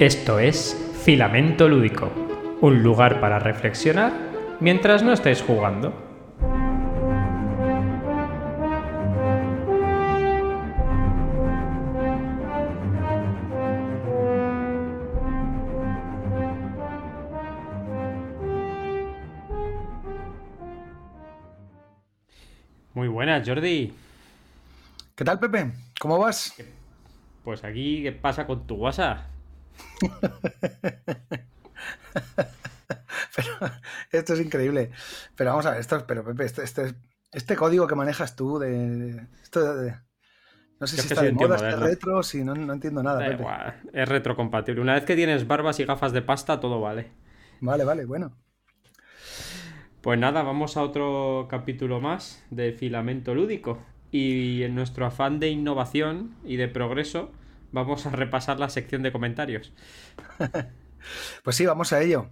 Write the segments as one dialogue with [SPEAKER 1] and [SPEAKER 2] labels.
[SPEAKER 1] Esto es Filamento Lúdico, un lugar para reflexionar mientras no estáis jugando. Muy buenas, Jordi.
[SPEAKER 2] ¿Qué tal, Pepe? ¿Cómo vas?
[SPEAKER 1] Pues aquí, ¿qué pasa con tu WhatsApp?
[SPEAKER 2] pero esto es increíble. Pero vamos a ver, esto, pero Pepe, este, este, este código que manejas tú de, esto de, no sé si está de moda, está retro, si no, no entiendo nada. Pepe.
[SPEAKER 1] es retrocompatible. Una vez que tienes barbas y gafas de pasta, todo vale.
[SPEAKER 2] Vale, vale, bueno.
[SPEAKER 1] Pues nada, vamos a otro capítulo más de Filamento Lúdico. Y en nuestro afán de innovación y de progreso, vamos a repasar la sección de comentarios.
[SPEAKER 2] pues sí, vamos a ello.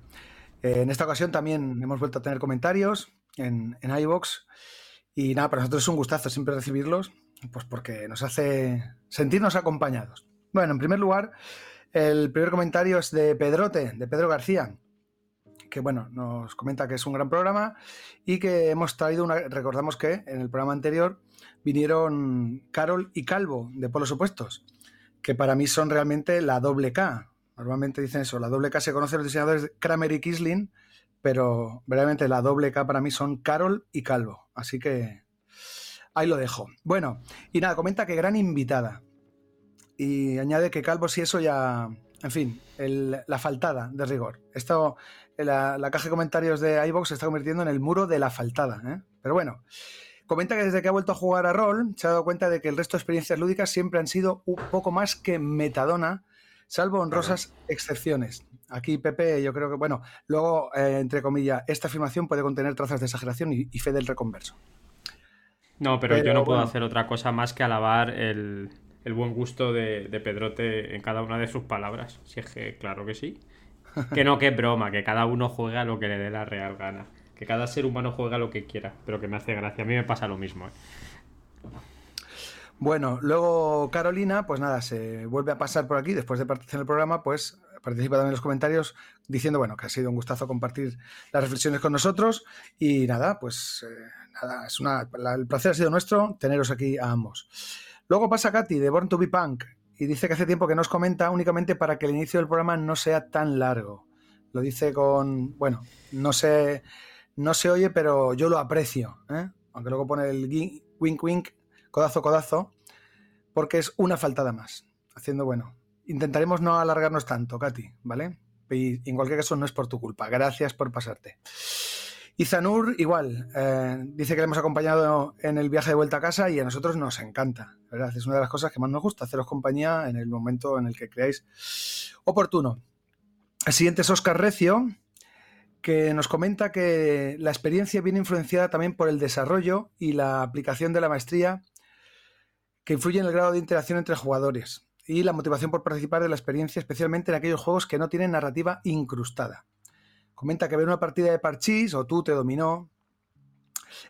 [SPEAKER 2] Eh, en esta ocasión también hemos vuelto a tener comentarios en, en iVoox. Y nada, para nosotros es un gustazo siempre recibirlos, pues porque nos hace sentirnos acompañados. Bueno, en primer lugar, el primer comentario es de Pedrote, de Pedro García, que bueno, nos comenta que es un gran programa y que hemos traído una. Recordamos que en el programa anterior vinieron Carol y Calvo de Polos Opuestos que para mí son realmente la doble K. Normalmente dicen eso, la doble K se conoce los diseñadores Kramer y Kisling, pero realmente la doble K para mí son Carol y Calvo. Así que ahí lo dejo. Bueno, y nada, comenta que gran invitada. Y añade que Calvo si eso ya, en fin, la faltada de rigor. Esto, la, la, caja de comentarios de iBox se está convirtiendo en el muro de la faltada. ¿eh? Pero bueno, Comenta que desde que ha vuelto a jugar a rol se ha dado cuenta de que el resto de experiencias lúdicas siempre han sido un poco más que metadona, salvo honrosas excepciones. Aquí Pepe, yo creo que, bueno, luego, eh, entre comillas, esta afirmación puede contener trazas de exageración y, fe del reconverso.
[SPEAKER 1] No, pero, yo no puedo hacer otra cosa más que alabar el, buen gusto de, de, Pedrote en cada una de sus palabras. Si es que, claro que sí. Que no, que broma, que cada uno juega lo que le dé la real gana que cada ser humano juega lo que quiera, pero que me hace gracia. A mí me pasa lo mismo. ¿eh?
[SPEAKER 2] Bueno, luego Carolina, pues nada, se vuelve a pasar por aquí después de participar en el programa, pues participa también en los comentarios diciendo, bueno, que ha sido un gustazo compartir las reflexiones con nosotros y nada, pues eh, nada, es una, el placer ha sido nuestro teneros aquí a ambos. Luego pasa Katy de Born to be Punk y dice que hace tiempo que nos comenta únicamente para que el inicio del programa no sea tan largo. Lo dice con, bueno, no sé no se oye, pero yo lo aprecio. ¿eh? Aunque luego pone el wink wink, codazo codazo, porque es una faltada más. Haciendo bueno. Intentaremos no alargarnos tanto, Katy, ¿vale? Y en cualquier caso no es por tu culpa. Gracias por pasarte. Y Zanur, igual, eh, dice que le hemos acompañado en el viaje de vuelta a casa y a nosotros nos encanta, ¿verdad? Es una de las cosas que más nos gusta, haceros compañía en el momento en el que creáis oportuno. El siguiente es Oscar Recio, que nos comenta que la experiencia viene influenciada también por el desarrollo y la aplicación de la maestría que influye en el grado de interacción entre jugadores y la motivación por participar de la experiencia, especialmente en aquellos juegos que no tienen narrativa incrustada. Comenta que ver una partida de parchís o tú te dominó.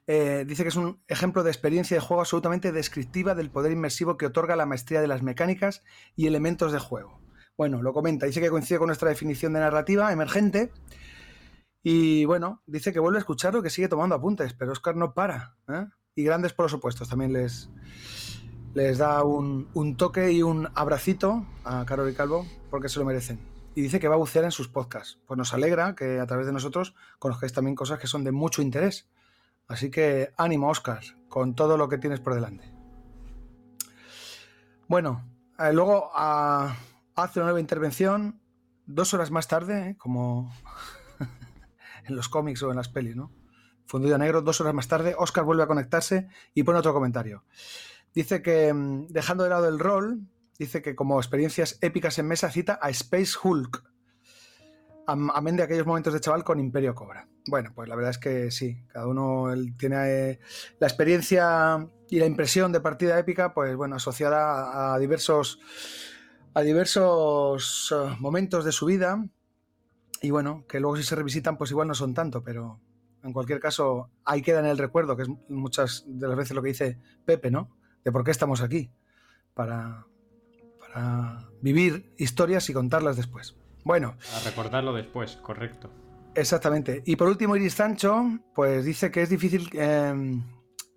[SPEAKER 2] Eh, dice que es un ejemplo de experiencia de juego absolutamente descriptiva del poder inmersivo que otorga la maestría de las mecánicas y elementos de juego. Bueno, lo comenta, dice que coincide con nuestra definición de narrativa emergente y bueno, dice que vuelve a escucharlo, que sigue tomando apuntes, pero Oscar no para. ¿eh? Y grandes por los opuestos también les, les da un, toque y un abracito a Carol y Calvo porque se lo merecen. Y dice que va a bucear en sus podcasts. Pues nos alegra que a través de nosotros conozcáis también cosas que son de mucho interés. Así que ánimo, Oscar, con todo lo que tienes por delante. Bueno, eh, luego hace una nueva intervención, dos horas más tarde, ¿eh? como en los cómics o en las pelis, ¿no? Fundido a negro, dos horas más tarde, Oscar vuelve a conectarse y pone otro comentario. Dice que, mm, dejando de lado el rol, dice que como experiencias épicas en mesa cita a Space Hulk, amén de aquellos momentos de chaval con Imperio Cobra. Bueno, pues la verdad es que sí, cada uno tiene eh, la experiencia y la impresión de partida épica, pues bueno, asociada a, diversos a diversos eh, momentos de su vida y bueno, que luego si se revisitan, pues igual no son tanto, pero en cualquier caso, ahí queda en el recuerdo, que es muchas de las veces lo que dice Pepe, ¿no? De por qué estamos aquí. Para, para vivir historias y contarlas después. Bueno.
[SPEAKER 1] Para recordarlo después, correcto.
[SPEAKER 2] Exactamente. Y por último, Iris Sancho, pues dice que es difícil eh,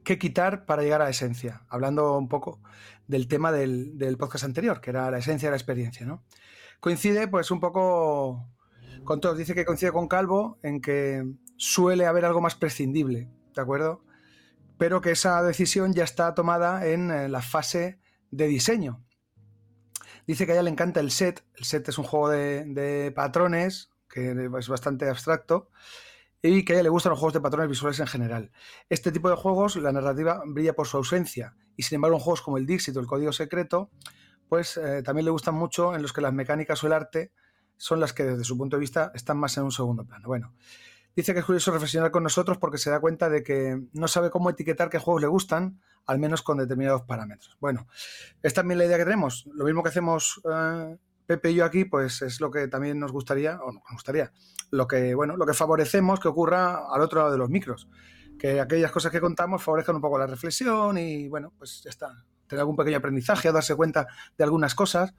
[SPEAKER 2] que quitar para llegar a esencia, hablando un poco del tema del, del, podcast anterior, que era la esencia de la experiencia, ¿no? Coincide, pues, un poco con todos. Dice que coincide con Calvo en que suele haber algo más prescindible, ¿de acuerdo? Pero que esa decisión ya está tomada en eh, la fase de diseño. Dice que a ella le encanta el set. El set es un juego de, patrones que es bastante abstracto y que a ella le gustan los juegos de patrones visuales en general. Este tipo de juegos, la narrativa brilla por su ausencia y sin embargo en juegos como el Dixit o el Código Secreto, pues eh, también le gustan mucho en los que las mecánicas o el arte son las que desde su punto de vista están más en un segundo plano. Bueno, dice que es curioso reflexionar con nosotros porque se da cuenta de que no sabe cómo etiquetar qué juegos le gustan, al menos con determinados parámetros. Bueno, es también la idea que tenemos. Lo mismo que hacemos eh, Pepe y yo aquí, pues es lo que también nos gustaría, o no nos gustaría, lo que, bueno, lo que favorecemos que ocurra al otro lado de los micros. Que aquellas cosas que contamos favorezcan un poco la reflexión y, bueno, pues ya está. Tener algún pequeño aprendizaje darse cuenta de algunas cosas.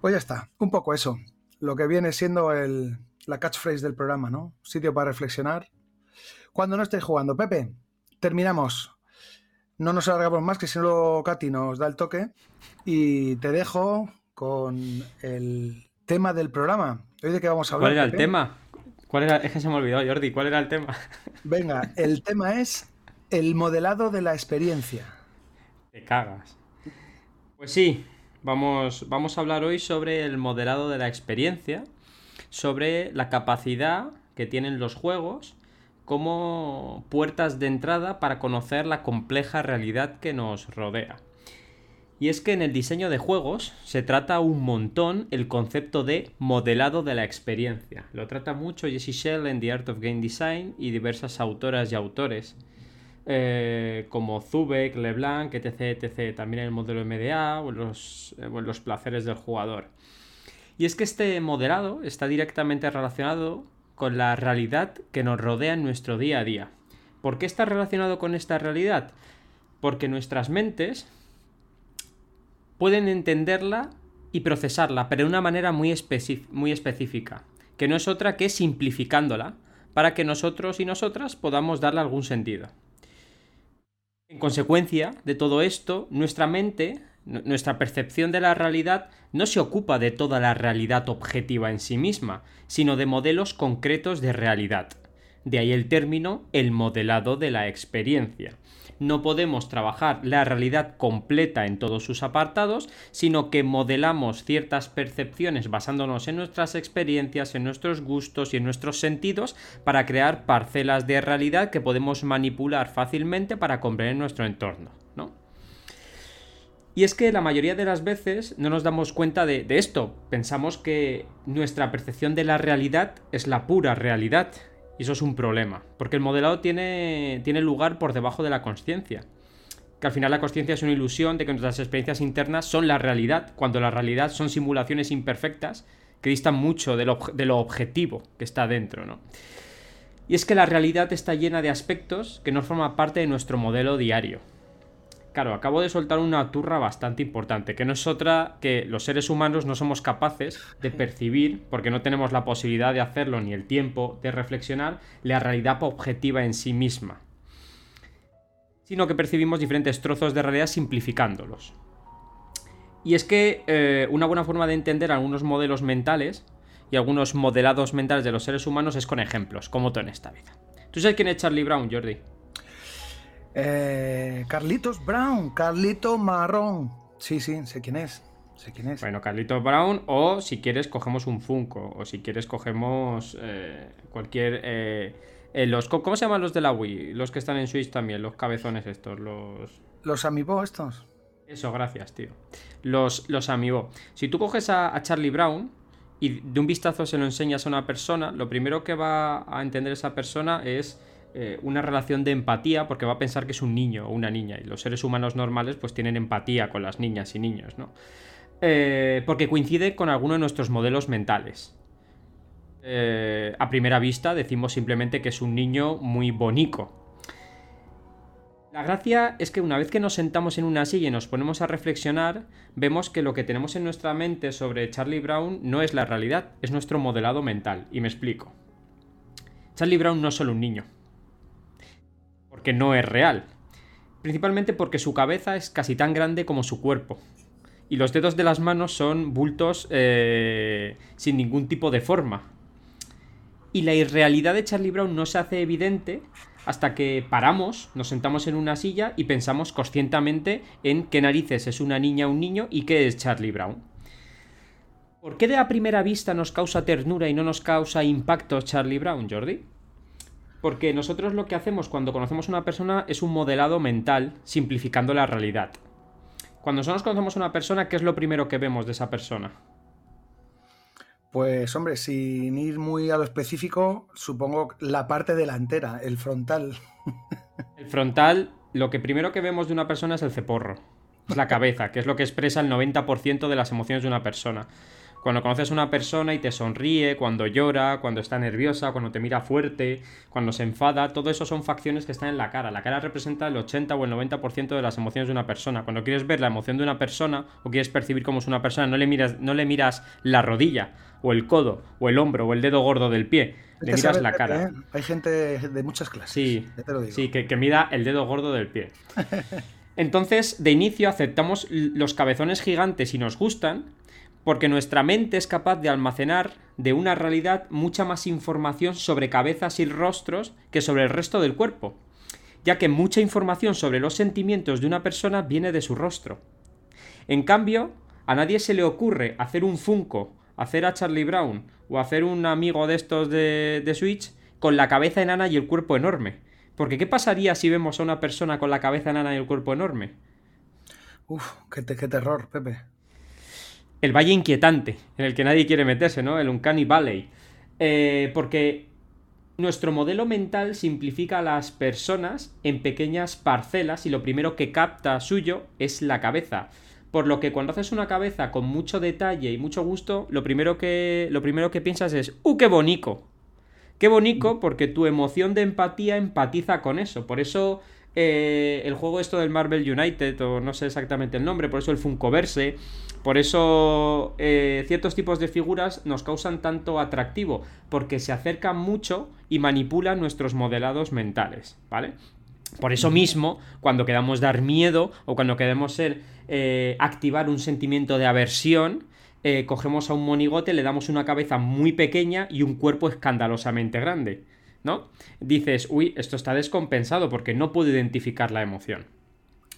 [SPEAKER 2] Pues ya está, un poco eso. Lo que viene siendo el, la catchphrase del programa, ¿no? Sitio para reflexionar. Cuando no estéis jugando, Pepe, terminamos. No nos alargamos más, que si no, Katy nos da el toque. Y te dejo con el tema del programa. ¿Hoy de qué vamos a hablar?
[SPEAKER 1] ¿Cuál era el tema? ¿Cuál era? Es que se me olvidó, Jordi. ¿Cuál era el tema?
[SPEAKER 2] Venga, el tema es el modelado de la experiencia.
[SPEAKER 1] Te cagas. Pues sí, vamos, vamos a hablar hoy sobre el modelado de la experiencia, sobre la capacidad que tienen los juegos como puertas de entrada para conocer la compleja realidad que nos rodea. Y es que en el diseño de juegos se trata un montón el concepto de modelado de la experiencia. Lo trata mucho Jesse Shell en The Art of Game Design y diversas autoras y autores. Eh, como Zubek, LeBlanc, etc, etc. También el modelo MDA o los, eh, los placeres del jugador. Y es que este modelado está directamente relacionado con la realidad que nos rodea en nuestro día a día. ¿Por qué está relacionado con esta realidad? Porque nuestras mentes pueden entenderla y procesarla, pero de una manera muy, muy específica, que no es otra que simplificándola, para que nosotros y nosotras podamos darle algún sentido. En consecuencia de todo esto, nuestra mente, nuestra percepción de la realidad, no se ocupa de toda la realidad objetiva en sí misma, sino de modelos concretos de realidad. De ahí el término el modelado de la experiencia no podemos trabajar la realidad completa en todos sus apartados, sino que modelamos ciertas percepciones basándonos en nuestras experiencias, en nuestros gustos y en nuestros sentidos para crear parcelas de realidad que podemos manipular fácilmente para comprender nuestro entorno. ¿no? Y es que la mayoría de las veces no nos damos cuenta de, de esto. Pensamos que nuestra percepción de la realidad es la pura realidad y eso es un problema, porque el modelado tiene, tiene lugar por debajo de la conciencia. Que al final la conciencia es una ilusión de que nuestras experiencias internas son la realidad, cuando la realidad son simulaciones imperfectas que distan mucho de lo, de lo objetivo que está dentro, ¿no? Y es que la realidad está llena de aspectos que no forman parte de nuestro modelo diario. Claro, acabo de soltar una turra bastante importante, que no es otra que los seres humanos no somos capaces de percibir, porque no tenemos la posibilidad de hacerlo ni el tiempo de reflexionar, la realidad objetiva en sí misma, sino que percibimos diferentes trozos de realidad simplificándolos. Y es que eh, una buena forma de entender algunos modelos mentales y algunos modelados mentales de los seres humanos es con ejemplos, como todo en esta vida. ¿Tú sabes quién es Charlie Brown, Jordi?
[SPEAKER 2] Eh, Carlitos Brown, Carlito Marrón. Sí, sí, sé quién es. Sé quién es.
[SPEAKER 1] Bueno, Carlitos Brown, o si quieres, cogemos un Funko, o si quieres, cogemos eh, cualquier. Eh, los, ¿Cómo se llaman los de la Wii? Los que están en Switch también, los cabezones estos, los.
[SPEAKER 2] Los Amiibo estos.
[SPEAKER 1] Eso, gracias, tío. Los, los Amiibo. Si tú coges a, a Charlie Brown, y de un vistazo se lo enseñas a una persona, lo primero que va a entender esa persona es eh, una relación de empatía porque va a pensar que es un niño o una niña y los seres humanos normales pues tienen empatía con las niñas y niños, ¿no? Eh, porque coincide con alguno de nuestros modelos mentales. Eh, a primera vista decimos simplemente que es un niño muy bonito. La gracia es que una vez que nos sentamos en una silla y nos ponemos a reflexionar, vemos que lo que tenemos en nuestra mente sobre Charlie Brown no es la realidad, es nuestro modelado mental. Y me explico. Charlie Brown no es solo un niño. Porque no es real. Principalmente porque su cabeza es casi tan grande como su cuerpo. Y los dedos de las manos son bultos eh, sin ningún tipo de forma. Y la irrealidad de Charlie Brown no se hace evidente hasta que paramos, nos sentamos en una silla y pensamos conscientemente en qué narices es una niña o un niño y qué es Charlie Brown. ¿Por qué de a primera vista nos causa ternura y no nos causa impacto Charlie Brown, Jordi? Porque nosotros lo que hacemos cuando conocemos a una persona es un modelado mental simplificando la realidad. Cuando nosotros conocemos a una persona, ¿qué es lo primero que vemos de esa persona?
[SPEAKER 2] Pues hombre, sin ir muy a lo específico, supongo la parte delantera, el frontal.
[SPEAKER 1] El frontal, lo que primero que vemos de una persona es el ceporro, es la cabeza, que es lo que expresa el 90% de las emociones de una persona. Cuando conoces a una persona y te sonríe, cuando llora, cuando está nerviosa, cuando te mira fuerte, cuando se enfada, todo eso son facciones que están en la cara. La cara representa el 80 o el 90% de las emociones de una persona. Cuando quieres ver la emoción de una persona o quieres percibir cómo es una persona, no le miras, no le miras la rodilla o el codo o el hombro o el dedo gordo del pie. Le miras la cara.
[SPEAKER 2] ¿eh? Hay gente de muchas clases.
[SPEAKER 1] Sí, sí que, que mira el dedo gordo del pie. Entonces, de inicio aceptamos los cabezones gigantes y nos gustan, porque nuestra mente es capaz de almacenar de una realidad mucha más información sobre cabezas y rostros que sobre el resto del cuerpo, ya que mucha información sobre los sentimientos de una persona viene de su rostro. En cambio, a nadie se le ocurre hacer un Funko, hacer a Charlie Brown o hacer un amigo de estos de, de Switch con la cabeza enana y el cuerpo enorme. Porque ¿qué pasaría si vemos a una persona con la cabeza enana y el cuerpo enorme?
[SPEAKER 2] Uf, qué, qué terror, Pepe
[SPEAKER 1] el valle inquietante, en el que nadie quiere meterse, ¿no? El Uncanny Valley. Eh, porque nuestro modelo mental simplifica a las personas en pequeñas parcelas y lo primero que capta suyo es la cabeza. Por lo que cuando haces una cabeza con mucho detalle y mucho gusto, lo primero que, lo primero que piensas es, ¡uh, qué bonito! Qué bonito porque tu emoción de empatía empatiza con eso. Por eso eh, el juego esto del Marvel United, o no sé exactamente el nombre, por eso el Funkoverse, por eso eh, ciertos tipos de figuras nos causan tanto atractivo, porque se acercan mucho y manipulan nuestros modelados mentales, ¿vale? Por eso mismo, cuando queramos dar miedo o cuando queremos ser, eh, activar un sentimiento de aversión, cogemos a un monigote, le damos una cabeza muy pequeña y un cuerpo escandalosamente grande. ¿No? Dices, uy, esto está descompensado porque no puedo identificar la emoción.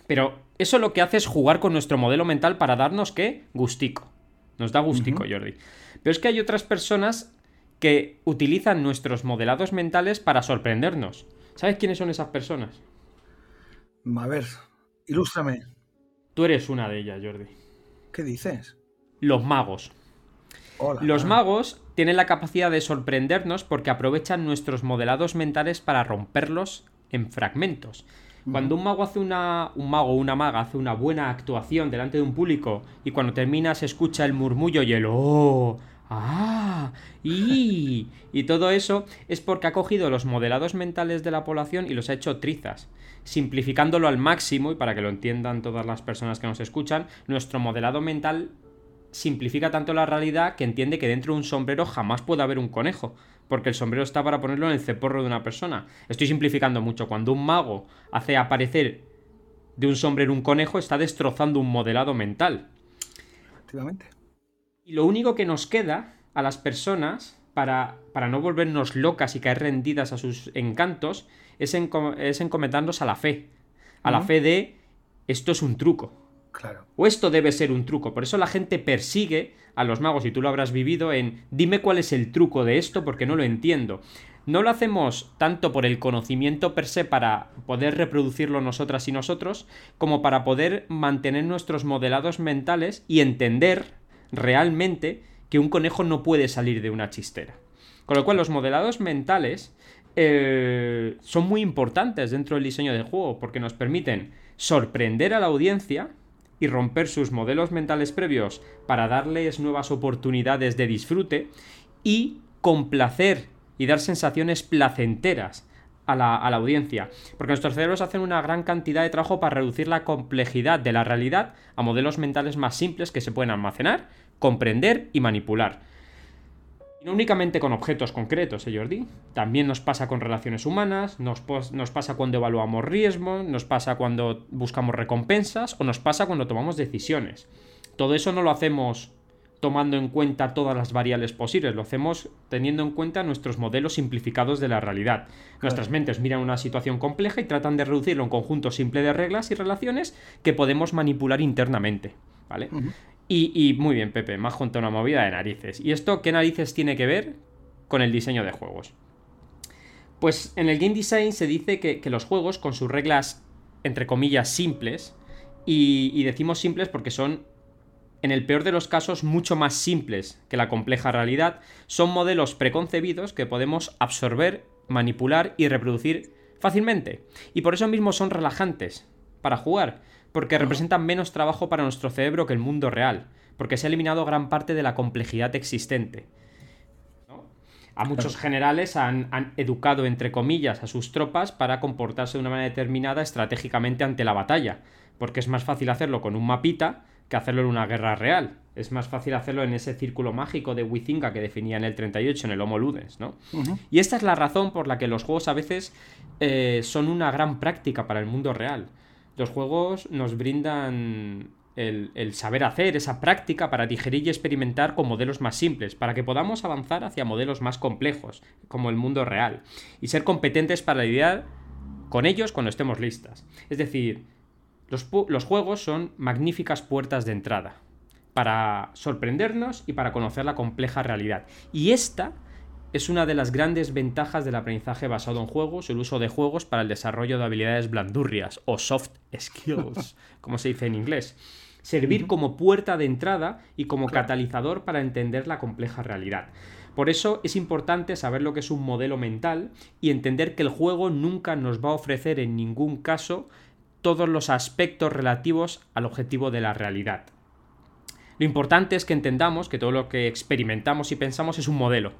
[SPEAKER 1] Pero eso lo que hace es jugar con nuestro modelo mental para darnos qué? Gustico. Nos da gustico, Jordi. Pero es que hay otras personas que utilizan nuestros modelados mentales para sorprendernos. ¿Sabes quiénes son esas personas?
[SPEAKER 2] A ver, ilústrame.
[SPEAKER 1] Tú eres una de ellas, Jordi.
[SPEAKER 2] ¿Qué dices?
[SPEAKER 1] Los magos. Los magos tienen la capacidad de sorprendernos porque aprovechan nuestros modelados mentales para romperlos en fragmentos. Cuando un mago hace una. un mago o una maga hace una buena actuación delante de un público y cuando termina se escucha el murmullo y el oh. ¡Ah! ¡Y! Y todo eso es porque ha cogido los modelados mentales de la población y los ha hecho trizas. Simplificándolo al máximo, y para que lo entiendan todas las personas que nos escuchan, nuestro modelado mental simplifica tanto la realidad que entiende que dentro de un sombrero jamás puede haber un conejo, porque el sombrero está para ponerlo en el ceporro de una persona. Estoy simplificando mucho. Cuando un mago hace aparecer de un sombrero un conejo, está destrozando un modelado mental.
[SPEAKER 2] Efectivamente.
[SPEAKER 1] Y lo único que nos queda a las personas para, para no volvernos locas y caer rendidas a sus encantos es, es encomendarnos a la fe. A la fe de esto es un truco o esto debe ser un truco. Por eso la gente persigue a los magos, y tú lo habrás vivido, en dime cuál es el truco de esto porque no lo entiendo. No lo hacemos tanto por el conocimiento per se para poder reproducirlo nosotras y nosotros, como para poder mantener nuestros modelados mentales y entender realmente que un conejo no puede salir de una chistera. Con lo cual los modelados mentales eh, son muy importantes dentro del diseño del juego porque nos permiten sorprender a la audiencia y romper sus modelos mentales previos para darles nuevas oportunidades de disfrute y complacer y dar sensaciones placenteras a la, audiencia, porque nuestros cerebros hacen una gran cantidad de trabajo para reducir la complejidad de la realidad a modelos mentales más simples que se pueden almacenar, comprender y manipular. Y no únicamente con objetos concretos, ¿eh, Jordi? También nos pasa con relaciones humanas, nos, nos pasa cuando evaluamos riesgos, nos pasa cuando buscamos recompensas o nos pasa cuando tomamos decisiones. Todo eso no lo hacemos tomando en cuenta todas las variables posibles, lo hacemos teniendo en cuenta nuestros modelos simplificados de la realidad. Nuestras mentes miran una situación compleja y tratan de reducirlo a un conjunto simple de reglas y relaciones que podemos manipular internamente, ¿vale? Y, muy bien, Pepe, más junto a una movida de narices. ¿Y esto qué narices tiene que ver con el diseño de juegos? Pues en el game design se dice que, los juegos, con sus reglas, entre comillas, simples, y decimos simples porque son en el peor de los casos mucho más simples que la compleja realidad, son modelos preconcebidos que podemos absorber, manipular y reproducir fácilmente. Y por eso mismo son relajantes para jugar, porque representan menos trabajo para nuestro cerebro que el mundo real, porque se ha eliminado gran parte de la complejidad existente. A muchos generales han, han, educado, entre comillas, a sus tropas para comportarse de una manera determinada estratégicamente ante la batalla, porque es más fácil hacerlo con un mapita que hacerlo en una guerra real. Es más fácil hacerlo en ese círculo mágico de Wizinga que definía en el 38, en el Homo Ludens, ¿no? Y esta es la razón por la que los juegos a veces eh, son una gran práctica para el mundo real. Los juegos nos brindan el, saber hacer, esa práctica para digerir y experimentar con modelos más simples, para que podamos avanzar hacia modelos más complejos, como el mundo real, y ser competentes para lidiar con ellos cuando estemos listas. Es decir, los, juegos son magníficas puertas de entrada para sorprendernos y para conocer la compleja realidad. Y esta es una de las grandes ventajas del aprendizaje basado en juegos, el uso de juegos para el desarrollo de habilidades blandurrias o soft skills, como se dice en inglés. Servir como puerta de entrada y como catalizador para entender la compleja realidad. Por eso es importante saber lo que es un modelo mental y entender que el juego nunca nos va a ofrecer en ningún caso todos los aspectos relativos al objetivo de la realidad. Lo importante es que entendamos que todo lo que experimentamos y pensamos es un modelo.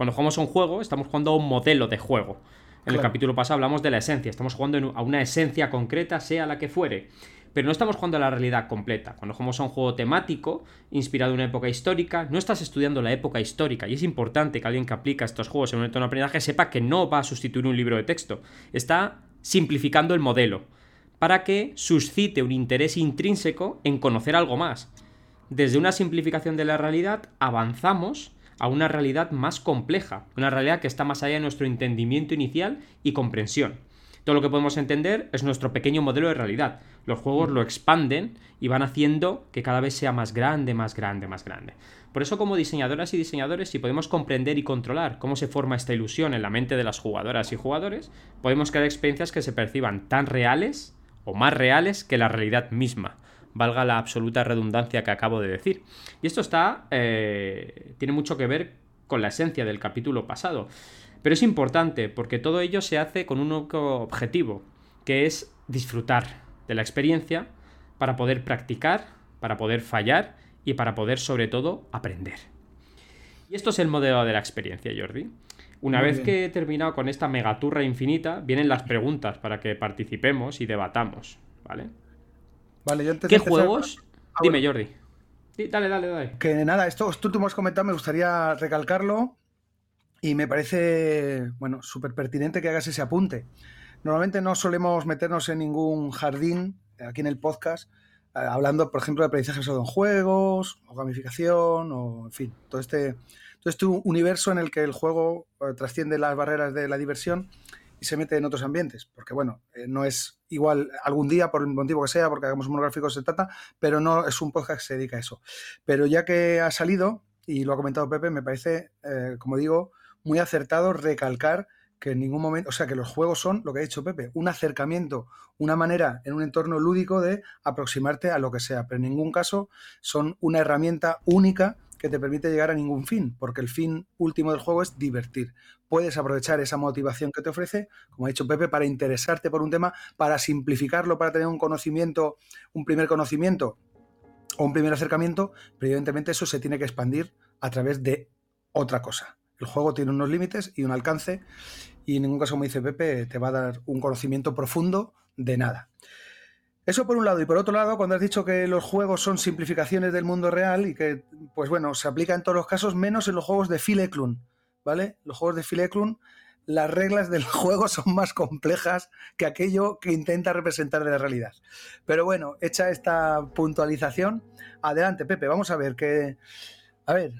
[SPEAKER 1] Cuando jugamos a un juego, estamos jugando a un modelo de juego. En el capítulo pasado hablamos de la esencia, estamos jugando a una esencia concreta, sea la que fuere. Pero no estamos jugando a la realidad completa. Cuando jugamos a un juego temático, inspirado en una época histórica, no estás estudiando la época histórica. Y es importante que alguien que aplica estos juegos en un entorno de aprendizaje sepa que no va a sustituir un libro de texto. Está simplificando el modelo para que suscite un interés intrínseco en conocer algo más. Desde una simplificación de la realidad avanzamos a una realidad más compleja, una realidad que está más allá de nuestro entendimiento inicial y comprensión. Todo lo que podemos entender es nuestro pequeño modelo de realidad. Los juegos lo expanden y van haciendo que cada vez sea más grande, más grande, más grande. Por eso como diseñadoras y diseñadores, si podemos comprender y controlar cómo se forma esta ilusión en la mente de las jugadoras y jugadores, podemos crear experiencias que se perciban tan reales o más reales que la realidad misma, valga la absoluta redundancia que acabo de decir. Y esto está, eh, tiene mucho que ver con la esencia del capítulo pasado. Pero es importante porque todo ello se hace con un único objetivo, que es disfrutar de la experiencia para poder practicar, para poder fallar y para poder sobre todo aprender. Y esto es el modelo de la experiencia, Jordi. Una vez que he terminado con esta megaturra infinita, vienen las preguntas para que participemos y debatamos, ¿vale?
[SPEAKER 2] Vale, yo antes
[SPEAKER 1] ¿Qué juegos? Ah, Dime, Jordi. dale, dale, dale.
[SPEAKER 2] Que nada, esto tú, tú me has comentado, me gustaría recalcarlo y me parece, bueno, súper pertinente que hagas ese apunte. Normalmente no solemos meternos en ningún jardín aquí en el podcast, eh, hablando, por ejemplo, de aprendizaje basado en juegos, o gamificación, o en fin, todo este entonces, este un universo en el que el juego eh, trasciende las barreras de la diversión y se mete en otros ambientes. Porque, bueno, eh, no es igual algún día, por el motivo que sea, porque hagamos un monográfico se trata, pero no es un podcast que se dedica a eso. Pero ya que ha salido, y lo ha comentado Pepe, me parece, eh, como digo, muy acertado recalcar que en ningún momento, o sea, que los juegos son, lo que ha dicho Pepe, un acercamiento, una manera en un entorno lúdico de aproximarte a lo que sea, pero en ningún caso son una herramienta única que te permite llegar a ningún fin, porque el fin último del juego es divertir. Puedes aprovechar esa motivación que te ofrece, como ha dicho Pepe, para interesarte por un tema, para simplificarlo, para tener un conocimiento, un primer conocimiento o un primer acercamiento, pero evidentemente eso se tiene que expandir a través de otra cosa. El juego tiene unos límites y un alcance y en ningún caso, como dice Pepe, te va a dar un conocimiento profundo de nada. Eso por un lado. Y por otro lado, cuando has dicho que los juegos son simplificaciones del mundo real y que, pues bueno, se aplica en todos los casos, menos en los juegos de Phil Eklund, ¿vale? Los juegos de Phil Eklund, las reglas del juego son más complejas que aquello que intenta representar de la realidad. Pero bueno, hecha esta puntualización, adelante, Pepe, vamos a ver qué... A ver,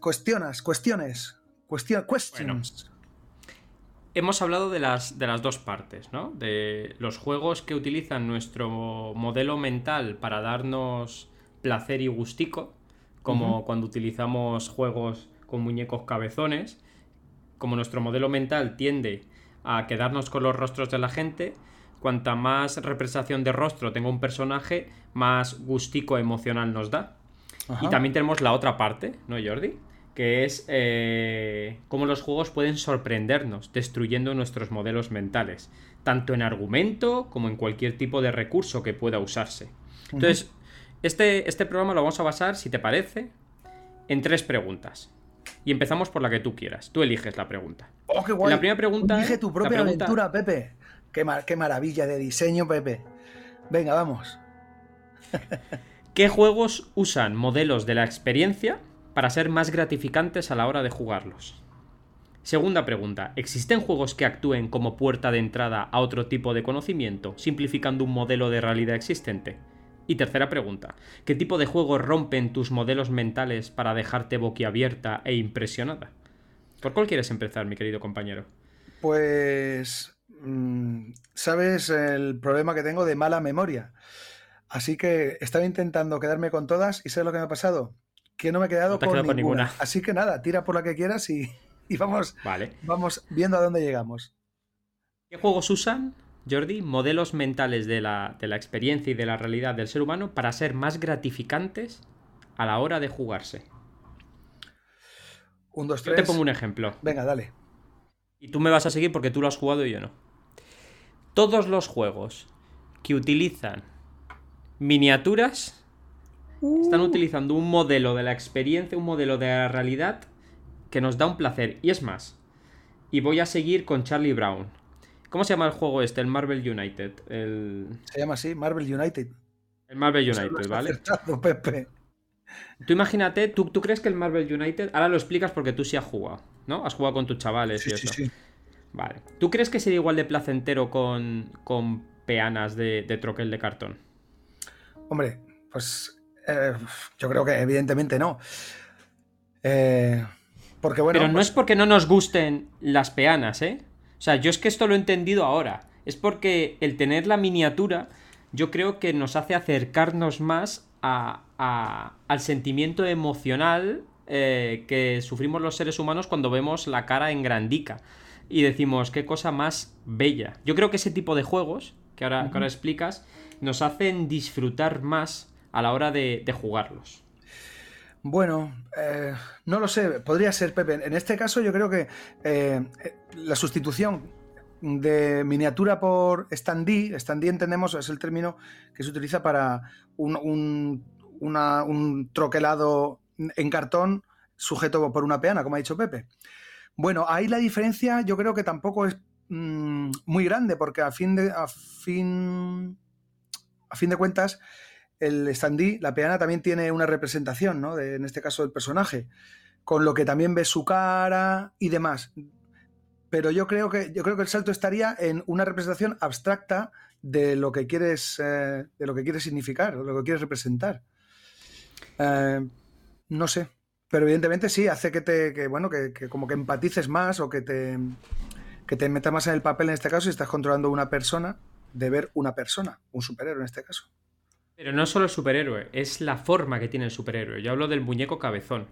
[SPEAKER 2] cuestionas, cuestiones, cuestiones
[SPEAKER 1] hemos hablado de las, de las dos partes, ¿no? De los juegos que utilizan nuestro modelo mental para darnos placer y gustico, como cuando utilizamos juegos con muñecos cabezones, como nuestro modelo mental tiende a quedarnos con los rostros de la gente, cuanta más representación de rostro tenga un personaje, más gustico emocional nos da. Y también tenemos la otra parte, ¿no, Jordi? Que es eh, cómo los juegos pueden sorprendernos, destruyendo nuestros modelos mentales, tanto en argumento como en cualquier tipo de recurso que pueda usarse. Entonces, este, este programa lo vamos a basar, si te parece, en tres preguntas. Y empezamos por la que tú quieras. Tú eliges la pregunta.
[SPEAKER 2] ¡Oh, qué guay!
[SPEAKER 1] La primera pregunta.
[SPEAKER 2] Elige tu propia aventura, Pepe. Qué, qué maravilla de diseño, Pepe. Venga, vamos.
[SPEAKER 1] ¿Qué juegos usan modelos de la experiencia para ser más gratificantes a la hora de jugarlos. Segunda pregunta, ¿existen juegos que actúen como puerta de entrada a otro tipo de conocimiento, simplificando un modelo de realidad existente? Y tercera pregunta, ¿qué tipo de juegos rompen tus modelos mentales para dejarte boquiabierta e impresionada? ¿Por cuál quieres empezar, mi querido compañero?
[SPEAKER 2] Pues... Mm, ¿Sabes el problema que tengo de mala memoria? Así que estaba intentando quedarme con todas y ¿sabes lo que me ha pasado? Que no me he quedado, con, ninguna. Así que nada, tira por la que quieras y, vamos,
[SPEAKER 1] vale.
[SPEAKER 2] vamos viendo a dónde llegamos.
[SPEAKER 1] ¿Qué juegos usan, Jordi, modelos mentales de la, experiencia y de la realidad del ser humano para ser más gratificantes a la hora de jugarse?
[SPEAKER 2] Un, dos, tres.
[SPEAKER 1] Yo te pongo un ejemplo.
[SPEAKER 2] Venga, dale.
[SPEAKER 1] Y tú me vas a seguir porque tú lo has jugado y yo no. Todos los juegos que utilizan miniaturas están uh. utilizando un modelo de la experiencia, un modelo de la realidad que nos da un placer. Y es más, y voy a seguir con Charlie Brown. ¿Cómo se llama el juego este? El Marvel United.
[SPEAKER 2] Se llama así, Marvel United.
[SPEAKER 1] El Marvel United, ¿vale?
[SPEAKER 2] Pepe.
[SPEAKER 1] Tú imagínate, ¿tú, ¿tú, crees que el Marvel United, ahora lo explicas porque tú sí has jugado, ¿no? Has jugado con tus chavales y eso. Sí, sí. Vale. ¿Tú crees que sería igual de placentero con, con peanas de, de troquel de cartón?
[SPEAKER 2] Hombre, pues eh, yo creo que evidentemente no. Eh, porque bueno.
[SPEAKER 1] Pero no
[SPEAKER 2] pues
[SPEAKER 1] es porque no nos gusten las peanas, ¿eh? O sea, yo es que esto lo he entendido ahora. Es porque el tener la miniatura, yo creo que nos hace acercarnos más al sentimiento emocional eh, que sufrimos los seres humanos cuando vemos la cara en grandica. Y decimos, qué cosa más bella. Yo creo que ese tipo de juegos, que ahora, que ahora explicas, nos hacen disfrutar más a la hora de, jugarlos?
[SPEAKER 2] Bueno, eh, no lo sé, podría ser Pepe. En este caso yo creo que eh, la sustitución de miniatura por standee, standee entendemos es el término que se utiliza para un, troquelado en cartón sujeto por una peana, como ha dicho Pepe. Bueno, ahí la diferencia yo creo que tampoco es mm, muy grande, porque a fin de, a fin, a fin de cuentas el standee, la peana también tiene una representación, ¿no? en este caso del personaje, con lo que también ves su cara y demás. Pero yo creo que yo creo que el salto estaría en una representación abstracta de lo que quieres eh, de lo que quieres significar, o lo que quieres representar. Eh, no sé, pero evidentemente sí hace que te que, bueno que, como que empatices más o que te que te metas más en el papel en este caso si estás controlando una persona de ver una persona, un superhéroe en este caso.
[SPEAKER 1] Pero no solo el superhéroe, es la forma que tiene el superhéroe. Yo hablo del muñeco cabezón.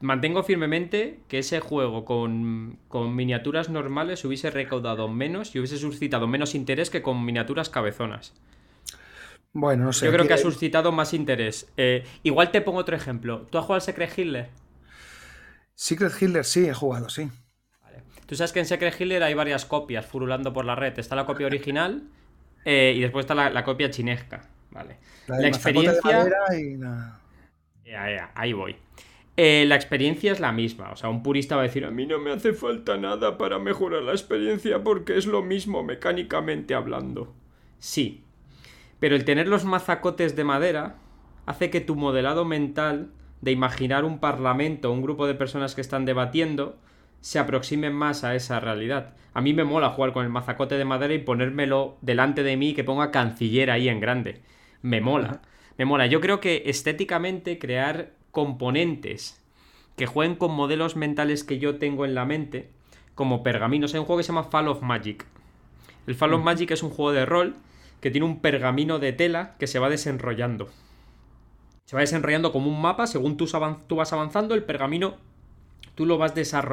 [SPEAKER 1] Mantengo firmemente que ese juego con, miniaturas normales hubiese recaudado menos y hubiese suscitado menos interés que con miniaturas cabezonas.
[SPEAKER 2] Bueno, no sé.
[SPEAKER 1] Yo creo que ha suscitado más interés. Eh, igual te pongo otro ejemplo. ¿Tú has jugado al Secret Hitler?
[SPEAKER 2] Secret Hitler sí, he jugado, sí.
[SPEAKER 1] Vale. Tú sabes que en Secret Hitler hay varias copias furulando por la red. Está la copia original eh, y después está la copia chinesca. Vale. La, experiencia. ahí voy. Eh, la experiencia es la misma. O sea, un purista va a decir, a mí no me hace falta nada para mejorar la experiencia porque es lo mismo mecánicamente hablando. Sí. Pero el tener los mazacotes de madera hace que tu modelado mental de imaginar un parlamento, un grupo de personas que están debatiendo, se aproximen más a esa realidad. A mí me mola jugar con el mazacote de madera y ponérmelo delante de mí y que ponga canciller ahí en grande. Me mola. Me mola. Yo creo que estéticamente crear componentes que jueguen con modelos mentales que yo tengo en la mente, como pergaminos. Hay un juego que se llama Fall of Magic. El Fall of Magic es un juego de rol que tiene un pergamino de tela que se va desenrollando. Se va desenrollando como un mapa, según tú, vas avanzando, el pergamino tú lo vas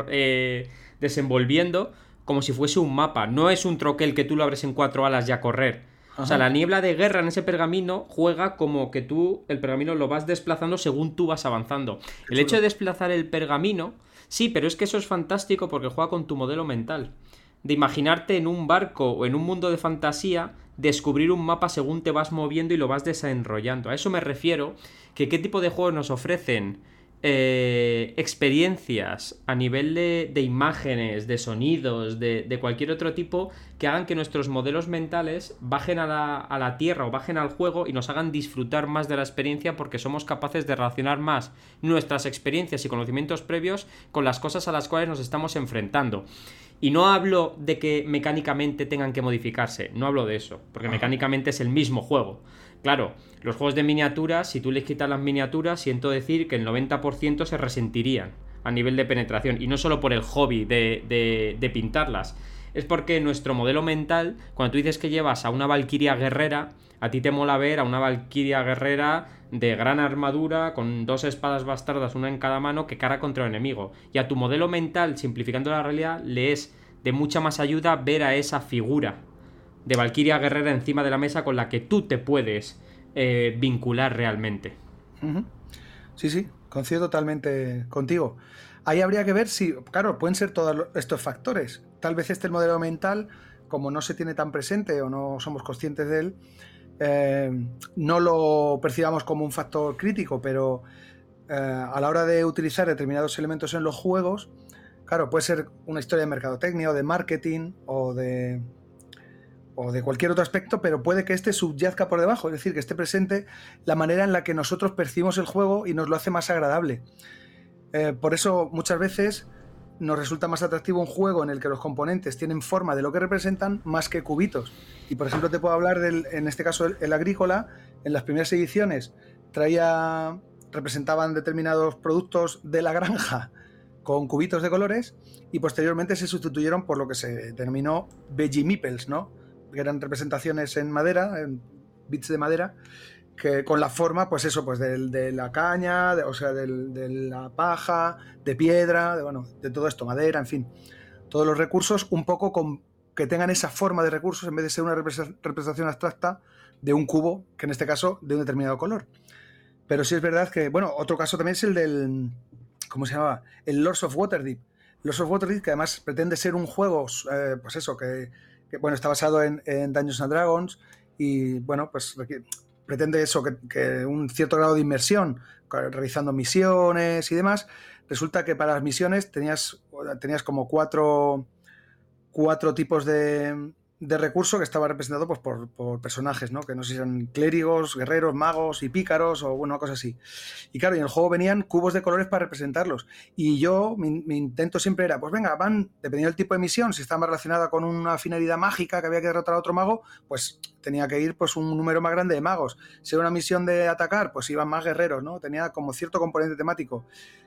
[SPEAKER 1] eh, desenvolviendo como si fuese un mapa. No es un troquel que tú lo abres en cuatro alas y a correr. O sea, la niebla de guerra en ese pergamino juega como que tú el pergamino lo vas desplazando según tú vas avanzando. el hecho de desplazar el pergamino, sí, pero es que eso es fantástico porque juega con tu modelo mental. De imaginarte en un barco o en un mundo de fantasía, descubrir un mapa según te vas moviendo y lo vas desenrollando. A eso me refiero, que qué tipo de juegos nos ofrecen eh, experiencias a nivel de, imágenes, de sonidos, de, cualquier otro tipo que hagan que nuestros modelos mentales bajen a la, a la, tierra o bajen al juego y nos hagan disfrutar más de la experiencia porque somos capaces de relacionar más nuestras experiencias y conocimientos previos con las cosas a las cuales nos estamos enfrentando. Y no hablo de que mecánicamente tengan que modificarse, no hablo de eso, porque mecánicamente es el mismo juego. Claro, los juegos de miniaturas, si tú les quitas las miniaturas, siento decir que el 90% se resentirían a nivel de penetración. Y no solo por el hobby de, de, pintarlas. Es porque nuestro modelo mental, cuando tú dices que llevas a una valquiria guerrera, a ti te mola ver a una valquiria guerrera de gran armadura, con dos espadas bastardas, una en cada mano, que cara contra el enemigo. Y a tu modelo mental, simplificando la realidad, le es de mucha más ayuda ver a esa figura de Valkyria Guerrera encima de la mesa con la que tú te puedes eh, vincular realmente.
[SPEAKER 2] Sí, sí, coincido totalmente contigo. Ahí habría que ver si, claro, pueden ser todos estos factores. Tal vez este modelo mental, como no se tiene tan presente o no somos conscientes de él, eh, no lo percibamos como un factor crítico, pero eh, a la hora de utilizar determinados elementos en los juegos, claro, puede ser una historia de mercadotecnia o de marketing o de, o de cualquier otro aspecto, pero puede que este subyazca por debajo, es decir, que esté presente la manera en la que nosotros percibimos el juego y nos lo hace más agradable. Eh, por eso muchas veces nos resulta más atractivo un juego en el que los componentes tienen forma de lo que representan más que cubitos. Y por ejemplo te puedo hablar del, en este caso el, agrícola, en las primeras ediciones traía, representaban determinados productos de la granja con cubitos de colores y posteriormente se sustituyeron por lo que se denominó veggie meeples, ¿no? Que eran representaciones en madera, en bits de madera, que con la forma, pues eso, pues de, la caña, o sea, de la paja, de piedra, de, bueno, de todo esto, madera, en fin. Todos los recursos un poco con, que tengan esa forma de recursos en vez de ser una representación abstracta de un cubo, que en este caso de un determinado color. Pero sí es verdad que, bueno, otro caso también es el del, ¿cómo se llamaba? El Lords of Waterdeep. Lords of Waterdeep, que además pretende ser un juego, eh, pues eso, que bueno, está basado en, Dungeons and Dragons y, bueno, pues pretende eso, que, un cierto grado de inmersión, realizando misiones y demás. Resulta que para las misiones tenías, tenías como cuatro, cuatro tipos de, de recurso que estaba representado pues, por, personajes, ¿no? Que no sé si eran clérigos, guerreros, magos y pícaros o una cosa así. Y claro, en el juego venían cubos de colores para representarlos. Y yo, mi, intento siempre era, pues venga, van, dependiendo del tipo de misión, si estaba relacionada con una finalidad mágica que había que derrotar a otro mago, pues tenía que ir pues un número más grande de magos. Si era una misión de atacar, pues iban más guerreros, ¿no? Tenía como cierto componente temático.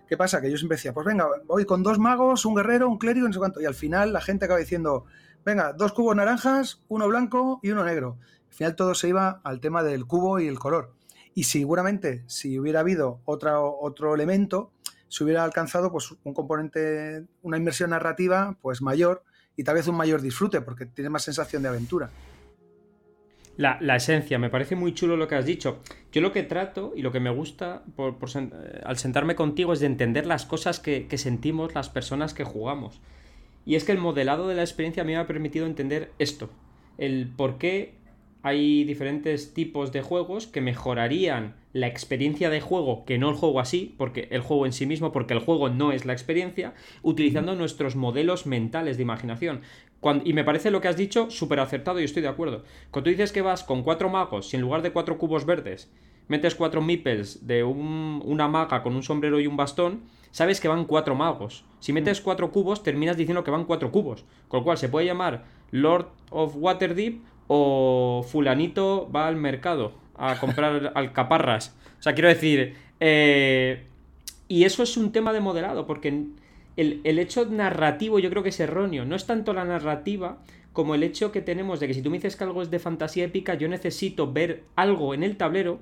[SPEAKER 2] ¿Qué pasa? Que yo siempre decía, pues venga, voy con dos magos, un guerrero, un clérigo, no sé cuánto. Y al final la gente acaba diciendo, venga, dos cubos naranjas, uno blanco y uno negro. Al final todo se iba al tema del cubo y el color. Y seguramente si hubiera habido otro elemento, se hubiera alcanzado pues, un componente, una inversión narrativa pues mayor y tal vez un mayor disfrute, porque tiene más sensación de aventura.
[SPEAKER 1] La, esencia, me parece muy chulo lo que has dicho. Yo lo que trato y lo que me gusta por, eh, al sentarme contigo es de entender las cosas que sentimos las personas que jugamos. Y es que el modelado de la experiencia me ha permitido entender esto. El por qué hay diferentes tipos de juegos que mejorarían la experiencia de juego, que no el juego así, porque el juego en sí mismo, porque el juego no es la experiencia, utilizando nuestros modelos mentales de imaginación. y me parece lo que has dicho súper acertado y estoy de acuerdo. Cuando tú dices que vas con cuatro magos, si en lugar de cuatro cubos verdes metes cuatro meeples de una maga con un sombrero y un bastón, sabes que van cuatro magos. Si metes cuatro cubos, terminas diciendo que van cuatro cubos. Con lo cual se puede llamar Lord of Waterdeep o fulanito va al mercado a comprar alcaparras. O sea, quiero decir, eh, y eso es un tema de modelado, porque el, el, hecho narrativo yo creo que es erróneo. No es tanto la narrativa como el hecho que tenemos de que si tú me dices que algo es de fantasía épica, yo necesito ver algo en el tablero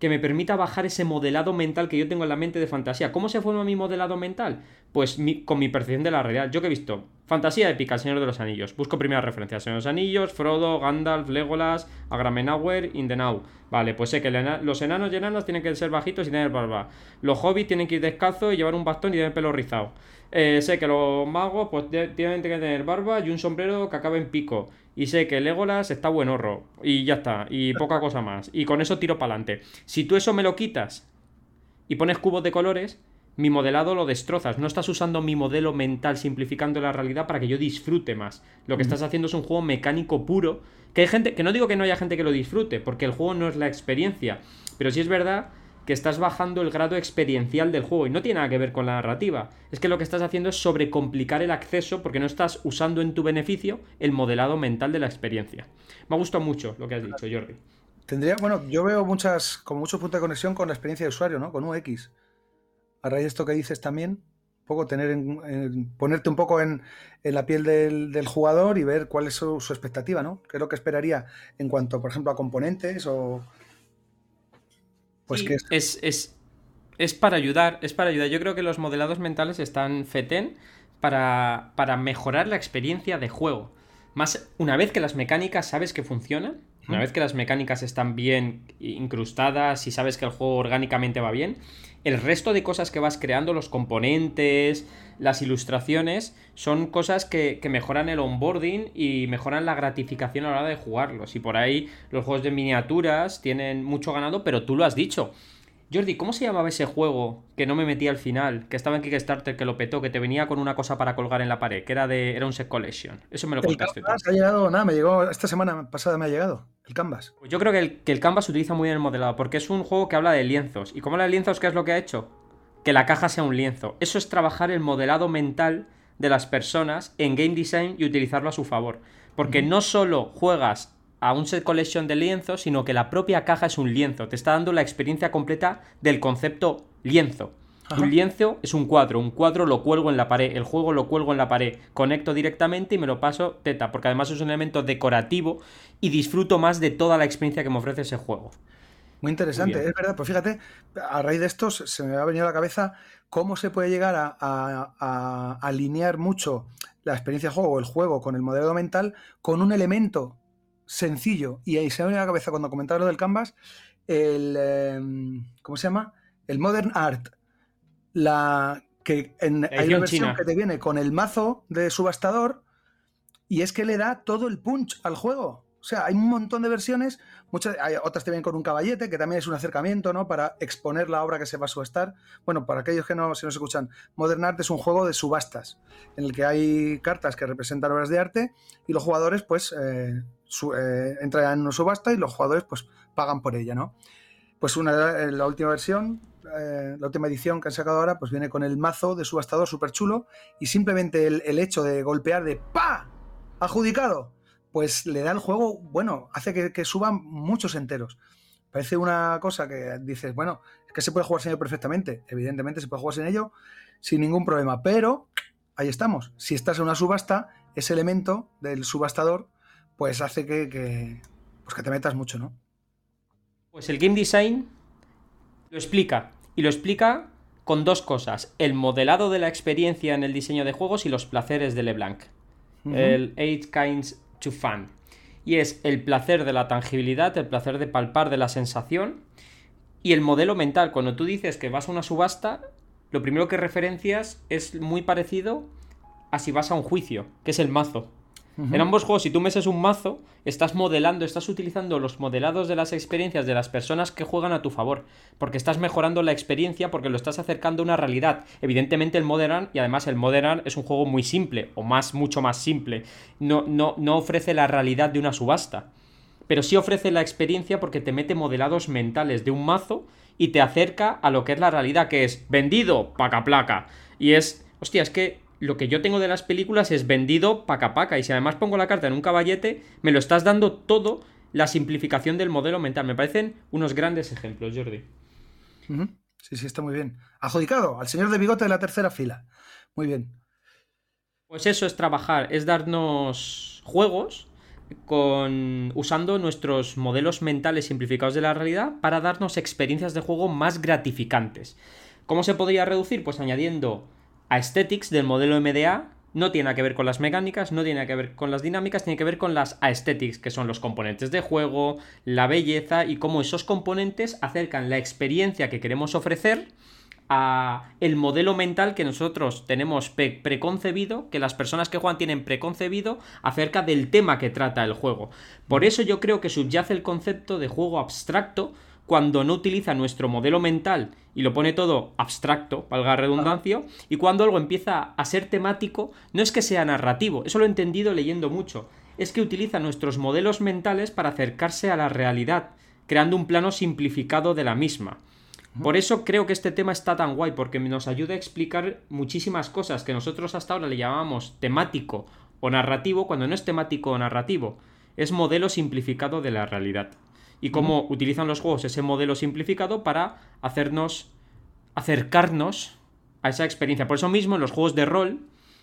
[SPEAKER 1] que me permita bajar ese modelado mental que yo tengo en la mente de fantasía. ¿Cómo se forma mi modelado mental? Pues con mi percepción de la realidad. Yo que he visto fantasía épica, Señor de los Anillos. Busco primeras referencias. Señor de los Anillos, Frodo, Gandalf, Legolas, Agramenauer, Indenau. Vale, pues sé que los enanos y enanas tienen que ser bajitos y tener barba. Los hobbits tienen que ir descalzos y llevar un bastón y tener pelo rizado. Eh, sé que los magos pues tienen que tener barba y un sombrero que acabe en pico y sé que Legolas está buen horro y ya está, y poca cosa más. Y con eso tiro para adelante. Si tú eso me lo quitas y pones cubos de colores, mi modelado lo destrozas. No estás usando mi modelo mental simplificando la realidad para que yo disfrute más. Lo que estás haciendo es un juego mecánico puro. Que hay gente, que no digo que no haya gente que lo disfrute, porque el juego no es la experiencia. Pero sí es verdad que estás bajando el grado experiencial del juego y no tiene nada que ver con la narrativa. Es que lo que estás haciendo es sobrecomplicar el acceso porque no estás usando en tu beneficio el modelado mental de la experiencia. Me ha gustado mucho lo que has dicho, Jordi.
[SPEAKER 2] Tendría, bueno, yo veo muchas, como muchos puntos de conexión con la experiencia de usuario, ¿no? Con UX. A raíz de esto que dices también, un poco tener ponerte un poco en, la piel del, jugador y ver cuál es su, su, expectativa, ¿no? ¿Qué es lo que esperaría en cuanto, por ejemplo, a componentes o
[SPEAKER 1] pues que es... Es, para ayudar, es para ayudar. Yo creo que los modelados mentales están feten para, para mejorar la experiencia de juego. Más una vez que las mecánicas sabes que funcionan, una vez que las mecánicas están bien incrustadas y sabes que el juego orgánicamente va bien, el resto de cosas que vas creando, los componentes, las ilustraciones, son cosas que, que, mejoran el onboarding y mejoran la gratificación a la hora de jugarlos. Y por ahí los juegos de miniaturas tienen mucho ganado, pero tú lo has dicho. Jordi, ¿cómo se llamaba ese juego que no me metí al final? Que estaba en Kickstarter, que lo petó, que te venía con una cosa para colgar en la pared, que era de era un set collection. Eso me lo contaste.
[SPEAKER 2] Canvas ha llegado, nada, me llegó esta semana pasada me ha llegado el Canvas.
[SPEAKER 1] Pues yo creo que el, que el Canvas se utiliza muy bien el modelado, porque es un juego que habla de lienzos. ¿Y cómo habla de lienzos, qué es lo que ha hecho? Que la caja sea un lienzo. Eso es trabajar el modelado mental de las personas en game design y utilizarlo a su favor. Porque no solo juegas a un set collection de lienzos, sino que la propia caja es un lienzo. Te está dando la experiencia completa del concepto lienzo. Un lienzo es un cuadro, un cuadro lo cuelgo en la pared, el juego lo cuelgo en la pared, conecto directamente y me lo paso teta, porque además es un elemento decorativo y disfruto más de toda la experiencia que me ofrece ese juego.
[SPEAKER 2] Muy interesante, es verdad, pues fíjate, a raíz de esto se me ha venido a la cabeza cómo se puede llegar a, a alinear mucho la experiencia de juego o el juego con el modelo mental con un elemento sencillo. Y ahí se me viene a la cabeza cuando comentaba lo del Canvas, el. Em, ¿Cómo se llama? El Modern Art. La. Que en, hay una versión que te viene con el mazo de subastador y es que le da todo el punch al juego. O sea, hay un montón de versiones, muchas, hay, otras te vienen con un caballete, que también es un acercamiento, ¿no? Para exponer la obra que se va a subastar. Bueno, para aquellos que no, se nos escuchan, Modern Art es un juego de subastas, en el que hay cartas que representan obras de arte y los jugadores, pues, eh, eh, entra en una subasta y los jugadores pues pagan por ella, ¿no? Pues una, eh, la última versión, la última edición que han sacado ahora, pues viene con el mazo de subastador súper chulo y simplemente el, hecho de golpear de ¡pa! adjudicado, pues le da al juego, bueno, hace que, suban muchos enteros. Parece una cosa que dices, bueno, es que se puede jugar sin ello perfectamente. Evidentemente se puede jugar sin ello sin ningún problema, pero ahí estamos. Si estás en una subasta, ese elemento del subastador pues hace que, pues que te metas mucho, ¿no?
[SPEAKER 1] Pues el game design lo explica. Y lo explica con dos cosas. El modelado de la experiencia en el diseño de juegos y los placeres de LeBlanc. El Eight Kinds Y es el placer de la tangibilidad, el placer de palpar de la sensación y el modelo mental. Cuando tú dices que vas a una subasta, lo primero que referencias es muy parecido a si vas a un juicio, que es el mazo. En ambos juegos, si tú meses un mazo, estás modelando, estás utilizando los modelados de las experiencias de las personas que juegan a tu favor. Porque estás mejorando la experiencia, porque lo estás acercando a una realidad. Evidentemente el Modern, y además el Modern es un juego muy simple, o más, mucho más simple. No, no, no ofrece la realidad de una subasta. Pero sí ofrece la experiencia porque te mete modelados mentales de un mazo y te acerca a lo que es la realidad, que es vendido, paca placa. Y es, hostia, es que lo que yo tengo de las películas es vendido paca paca. Y si además pongo la carta en un caballete, me lo estás dando todo la simplificación del modelo mental. Me parecen unos grandes ejemplos, Jordi.
[SPEAKER 2] Sí, sí, está muy bien. Adjudicado al señor de bigote de la tercera fila. Muy bien.
[SPEAKER 1] Pues eso es trabajar, es darnos juegos con usando nuestros modelos mentales simplificados de la realidad para darnos experiencias de juego más gratificantes. ¿Cómo se podría reducir? Pues añadiendo aesthetics del modelo MDA. No tiene que ver con las mecánicas, no tiene que ver con las dinámicas, tiene que ver con las aesthetics, que son los componentes de juego, la belleza y cómo esos componentes acercan la experiencia que queremos ofrecer a el modelo mental que nosotros tenemos preconcebido, que las personas que juegan tienen preconcebido acerca del tema que trata el juego. Por eso yo creo que subyace el concepto de juego abstracto cuando no utiliza nuestro modelo mental y lo pone todo abstracto, valga redundancia, y cuando algo empieza a ser temático, no es que sea narrativo, eso lo he entendido leyendo mucho, es que utiliza nuestros modelos mentales para acercarse a la realidad, creando un plano simplificado de la misma. Por eso creo que este tema está tan guay, porque nos ayuda a explicar muchísimas cosas que nosotros hasta ahora le llamábamos temático o narrativo, cuando no es temático o narrativo, es modelo simplificado de la realidad. Y cómo utilizan los juegos ese modelo simplificado para hacernos acercarnos a esa experiencia. Por eso mismo en los juegos de rol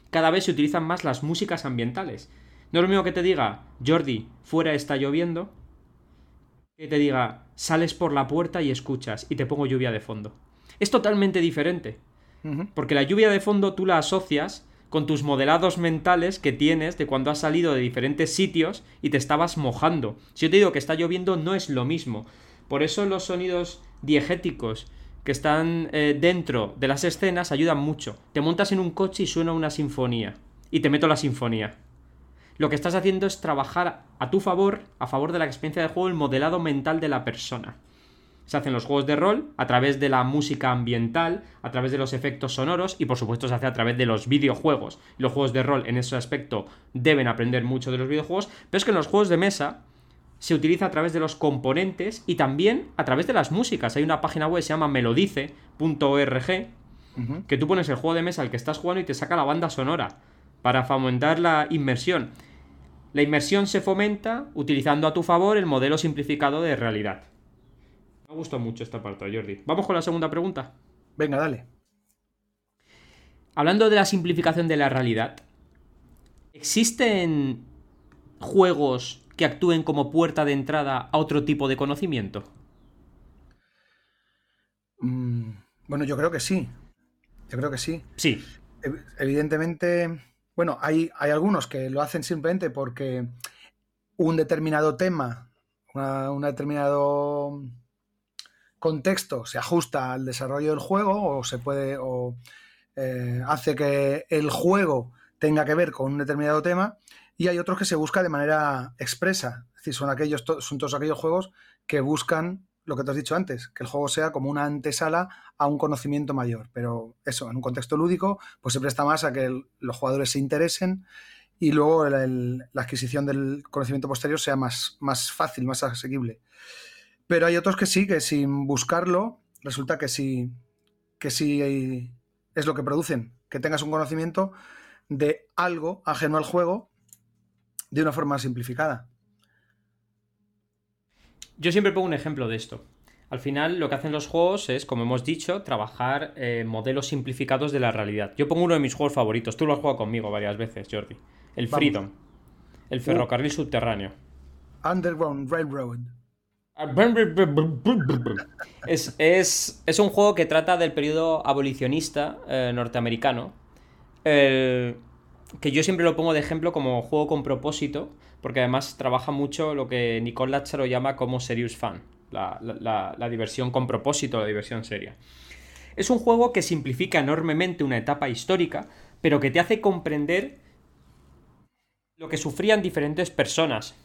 [SPEAKER 1] cada vez se utilizan más las músicas ambientales. No es lo mismo que te diga, Jordi, fuera está lloviendo, que te diga, sales por la puerta y escuchas y te pongo lluvia de fondo. Es totalmente diferente. Porque la lluvia de fondo tú la asocias con tus modelados mentales que tienes de cuando has salido de diferentes sitios y te estabas mojando. Si yo te digo que está lloviendo, no es lo mismo. Por eso los sonidos diegéticos que están eh, dentro de las escenas ayudan mucho. Te montas en un coche y suena una sinfonía. Y te meto la sinfonía lo que estás haciendo es trabajar a tu favor, a favor de la experiencia de juego, el modelado mental de la persona. Se hacen los juegos de rol a través de la música ambiental, a través de los efectos sonoros y por supuesto se hace a través de los videojuegos. Los juegos de rol en ese aspecto deben aprender mucho de los videojuegos, pero es que en los juegos de mesa se utiliza a través de los componentes y también a través de las músicas. Hay una página web que se llama melodice.org que tú pones el juego de mesa al que estás jugando y te saca la banda sonora para fomentar la inmersión. La inmersión se fomenta utilizando a tu favor el modelo simplificado de realidad. Me ha gustado mucho esta parte, Jordi. Vamos con la segunda pregunta.
[SPEAKER 2] Venga, dale.
[SPEAKER 1] Hablando de la simplificación de la realidad, ¿existen juegos que actúen como puerta de entrada a otro tipo de conocimiento?
[SPEAKER 2] Mm, bueno, yo creo que sí. Yo creo que sí.
[SPEAKER 1] Sí.
[SPEAKER 2] Evidentemente, bueno, hay, hay algunos que lo hacen simplemente porque un determinado tema, un determinado contexto se ajusta al desarrollo del juego o se puede o eh, hace que el juego tenga que ver con un determinado tema y hay otros que se busca de manera expresa, es decir, son aquellos son todos aquellos juegos que buscan lo que te has dicho antes, que el juego sea como una antesala a un conocimiento mayor. Pero eso, en un contexto lúdico, pues se presta más a que los jugadores se interesen y luego la adquisición del conocimiento posterior sea más, más fácil, más asequible. Pero hay otros que sí, que sin buscarlo, resulta que sí, que sí es lo que producen, que tengas un conocimiento de algo ajeno al juego de una forma simplificada.
[SPEAKER 1] Yo siempre pongo un ejemplo de esto. Al final lo que hacen los juegos es, como hemos dicho, trabajar eh, modelos simplificados de la realidad. Yo pongo uno de mis juegos favoritos, tú lo has jugado conmigo varias veces, Jordi. El Freedom. El ferrocarril subterráneo.
[SPEAKER 2] Underground Railroad.
[SPEAKER 1] Es, un juego que trata del periodo abolicionista eh, norteamericano. que yo siempre lo pongo de ejemplo como juego con propósito porque además trabaja mucho lo que Nicole Lacharo llama como serious fun, la, diversión con propósito, la diversión seria. Es un juego que simplifica enormemente una etapa histórica, pero que te hace comprender lo que sufrían diferentes personas.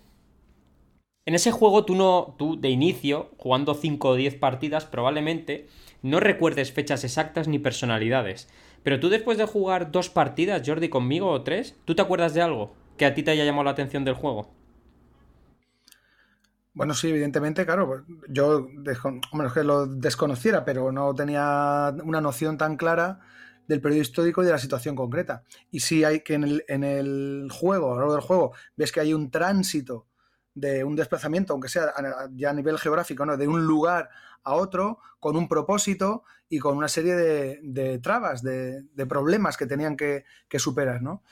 [SPEAKER 1] En ese juego tú no, tú de inicio, jugando 5 o 10 partidas, probablemente no recuerdes fechas exactas ni personalidades. Pero tú después de jugar dos partidas, Jordi, conmigo o tres, ¿tú te acuerdas de algo que a ti te haya llamado la atención del juego?
[SPEAKER 2] Bueno, sí, evidentemente, claro. Pues, yo, es que lo desconociera, pero no tenía una noción tan clara del periodo histórico y de la situación concreta. Y sí hay que en el, en el juego, a lo largo del juego, ves que hay un tránsito de un desplazamiento, aunque sea ya a nivel geográfico, ¿no? de un lugar a otro, con un propósito y con una serie de, trabas, de, problemas que tenían que, que superar. ¿no?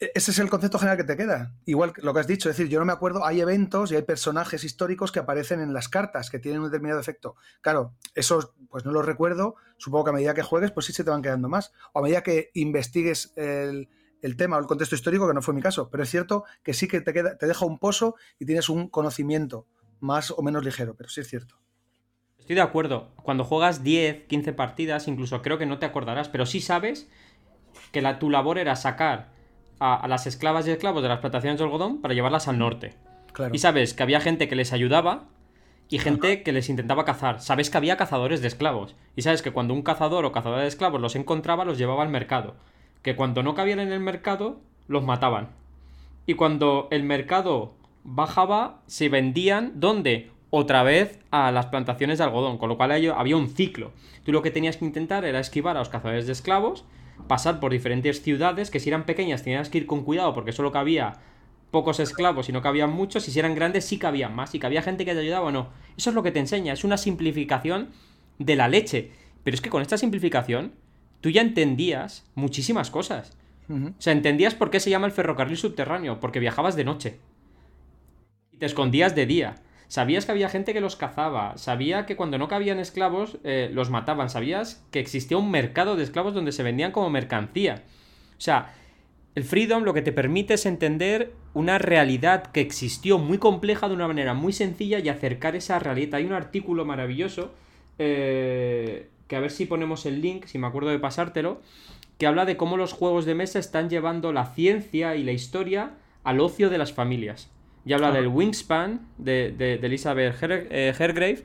[SPEAKER 2] E-, ese es el concepto general que te queda. Igual lo que has dicho, es decir, yo no me acuerdo, hay eventos y hay personajes históricos que aparecen en las cartas que tienen un determinado efecto. Claro, esos pues no los recuerdo, supongo que a medida que juegues pues sí se te van quedando más. O a medida que investigues el, tema o el contexto histórico, que no fue mi caso, pero es cierto que sí que te, queda, te deja un pozo y tienes un conocimiento más o menos ligero, pero sí es cierto.
[SPEAKER 1] Estoy de acuerdo. Cuando juegas 10, 15 partidas, incluso creo que no te acordarás, pero sí sabes que la, tu labor era sacar a, las esclavas y esclavos de las plantaciones de algodón para llevarlas al norte. Y sabes que había gente que les ayudaba y gente que les intentaba cazar. Sabes que había cazadores de esclavos. Y sabes que cuando un cazador o cazadora de esclavos los encontraba, los llevaba al mercado. Que cuando no cabían en el mercado, los mataban. Y cuando el mercado bajaba, se vendían, ¿dónde? Otra vez a las plantaciones de algodón. Con lo cual había un ciclo. Tú lo que tenías que intentar era esquivar a los cazadores de esclavos pasar por diferentes ciudades que si eran pequeñas tenías que ir con cuidado porque solo cabía pocos esclavos y no cabían muchos, y si eran grandes sí cabían más, y que había gente que te ayudaba o no. Eso es lo que te enseña, es una simplificación de la leche. Pero es que con esta simplificación tú ya entendías muchísimas cosas. O sea, entendías por qué se llama el ferrocarril subterráneo, porque viajabas de noche. Y te escondías de día. Sabías que había gente que los cazaba, sabía que cuando no cabían esclavos eh, los mataban, sabías que existía un mercado de esclavos donde se vendían como mercancía. O sea, el freedom lo que te permite es entender una realidad que existió muy compleja de una manera muy sencilla y acercar esa realidad. Hay un artículo maravilloso eh, que a ver si ponemos el link, si me acuerdo de pasártelo, que habla de cómo los juegos de mesa están llevando la ciencia y la historia al ocio de las familias. Y habla del Wingspan de, Elizabeth eh, Hergrave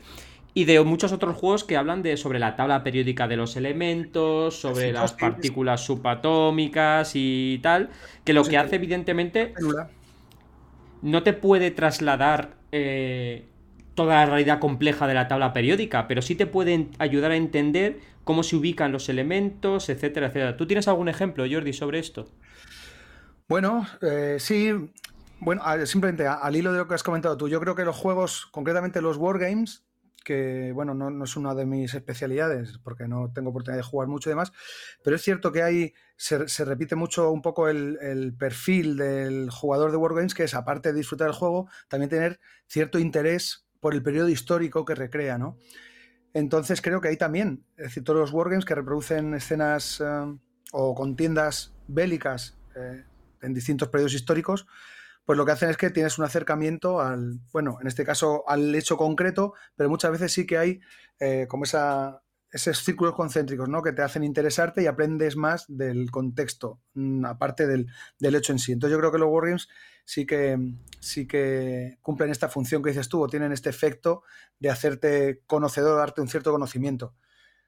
[SPEAKER 1] y de muchos otros juegos que hablan de sobre la tabla periódica de los elementos, sobre las partículas subatómicas y tal, que lo que hace evidentemente no te puede trasladar eh, toda la realidad compleja de la tabla periódica, pero sí te puede ayudar a entender cómo se ubican los elementos, etcétera, etcétera. ¿Tú tienes algún ejemplo, Jordi, sobre esto?
[SPEAKER 2] Bueno, eh, sí, bueno, simplemente al hilo de lo que has comentado tú, yo creo que los juegos, concretamente los Wargames, que bueno, no, es una de mis especialidades porque no tengo oportunidad de jugar mucho y demás, pero es cierto que hay, se, repite mucho un poco el, perfil del jugador de Wargames, que es aparte de disfrutar del juego, también tener cierto interés por el periodo histórico que recrea, ¿no? Entonces creo que hay también, es decir, todos los Wargames que reproducen escenas eh, o contiendas bélicas eh, en distintos periodos históricos, pues lo que hacen es que tienes un acercamiento al, bueno, en este caso al hecho concreto, pero muchas veces sí que hay eh, como esa, esos círculos concéntricos, ¿no? Que te hacen interesarte y aprendes más del contexto, mm, aparte del, hecho en sí. Entonces yo creo que los Wargames sí que, sí que cumplen esta función que dices tú, o tienen este efecto de hacerte conocedor, darte un cierto conocimiento.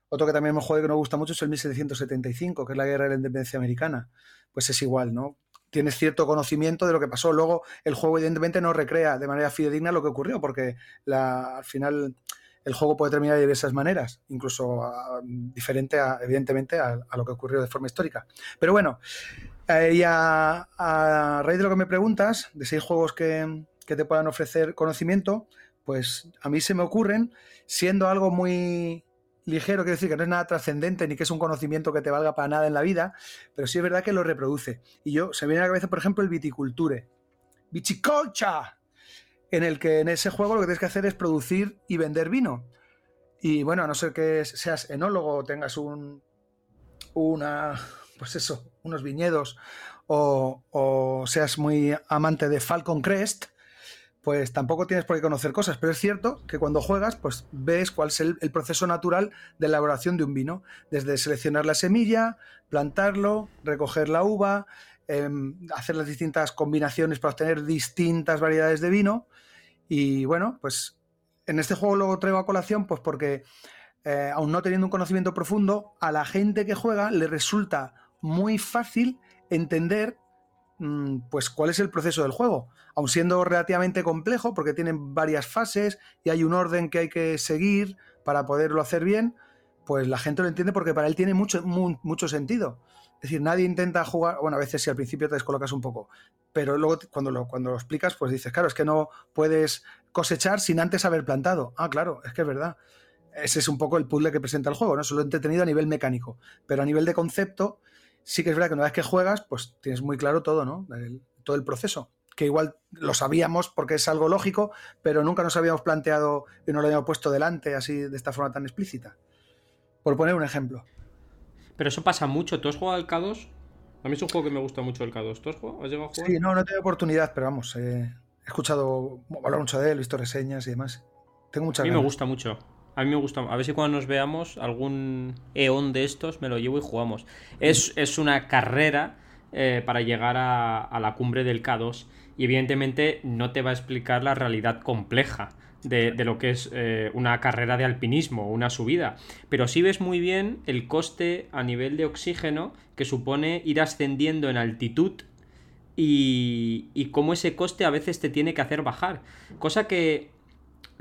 [SPEAKER 2] Otro que también me juego que me gusta mucho es el 1775, que es la guerra de la independencia americana. Pues es igual, ¿no? tienes cierto conocimiento de lo que pasó. Luego, el juego, evidentemente, no recrea de manera fidedigna lo que ocurrió, porque al final el juego puede terminar de diversas maneras, incluso ah, diferente, evidentemente, a, lo que ocurrió de forma histórica. Pero bueno, eh, a, raíz de lo que me preguntas, de seis juegos que, que te puedan ofrecer conocimiento, pues a mí se me ocurren, siendo algo muy, ligero, quiero decir que no es nada trascendente ni que es un conocimiento que te valga para nada en la vida, pero sí es verdad que lo reproduce. Y yo, se me viene a la cabeza, por ejemplo, el viticulture. Viticolcha, en el que en ese juego lo que tienes que hacer es producir y vender vino. Y bueno, a no ser que seas enólogo tengas un, una, pues eso, unos viñedos o, o seas muy amante de Falcon Crest, pues tampoco tienes por qué conocer cosas, pero es cierto que cuando juegas, pues ves cuál es el, proceso natural de elaboración de un vino, desde seleccionar la semilla, plantarlo, recoger la uva, em, hacer las distintas combinaciones para obtener distintas variedades de vino. Y bueno, pues en este juego lo traigo a colación, pues porque eh, aún no teniendo un conocimiento profundo, a la gente que juega le resulta muy fácil entender mm, pues cuál es el proceso del juego, aun siendo relativamente complejo porque tienen varias fases y hay un orden que hay que seguir para poderlo hacer bien, pues la gente lo entiende porque para él tiene mucho, mucho sentido. Es decir, nadie intenta jugar, bueno, a veces si al principio te descolocas un poco, pero luego cuando lo, cuando lo explicas, pues dices, claro, es que no puedes cosechar sin antes haber plantado. Ah, claro, es que es verdad. Ese es un poco el puzzle que presenta el juego, ¿no? Solo entretenido a nivel mecánico, pero a nivel de concepto, sí que es verdad que una vez que juegas, pues tienes muy claro todo, ¿no? todo el proceso. Que igual lo sabíamos porque es algo lógico, pero nunca nos habíamos planteado y no lo habíamos puesto delante así de esta forma tan explícita. Por poner un ejemplo.
[SPEAKER 1] Pero eso pasa mucho. ¿Tú has jugado al K2? A mí es un juego que me gusta mucho el K2. ¿Tú has, jugado? ¿Has llegado a jugar?
[SPEAKER 2] Sí, no, no he tenido oportunidad, pero vamos, he escuchado hablar mucho de él, visto reseñas y demás. Tengo mucha
[SPEAKER 1] A mí me gusta mucho. A mí me gusta. A ver si cuando nos veamos algún eón de estos me lo llevo y jugamos. Es, es una carrera eh, para llegar a, la cumbre del K2 y evidentemente no te va a explicar la realidad compleja. De, lo que es eh, una carrera de alpinismo, una subida. Pero sí ves muy bien el coste a nivel de oxígeno que supone ir ascendiendo en altitud y, y cómo ese coste a veces te tiene que hacer bajar. Cosa que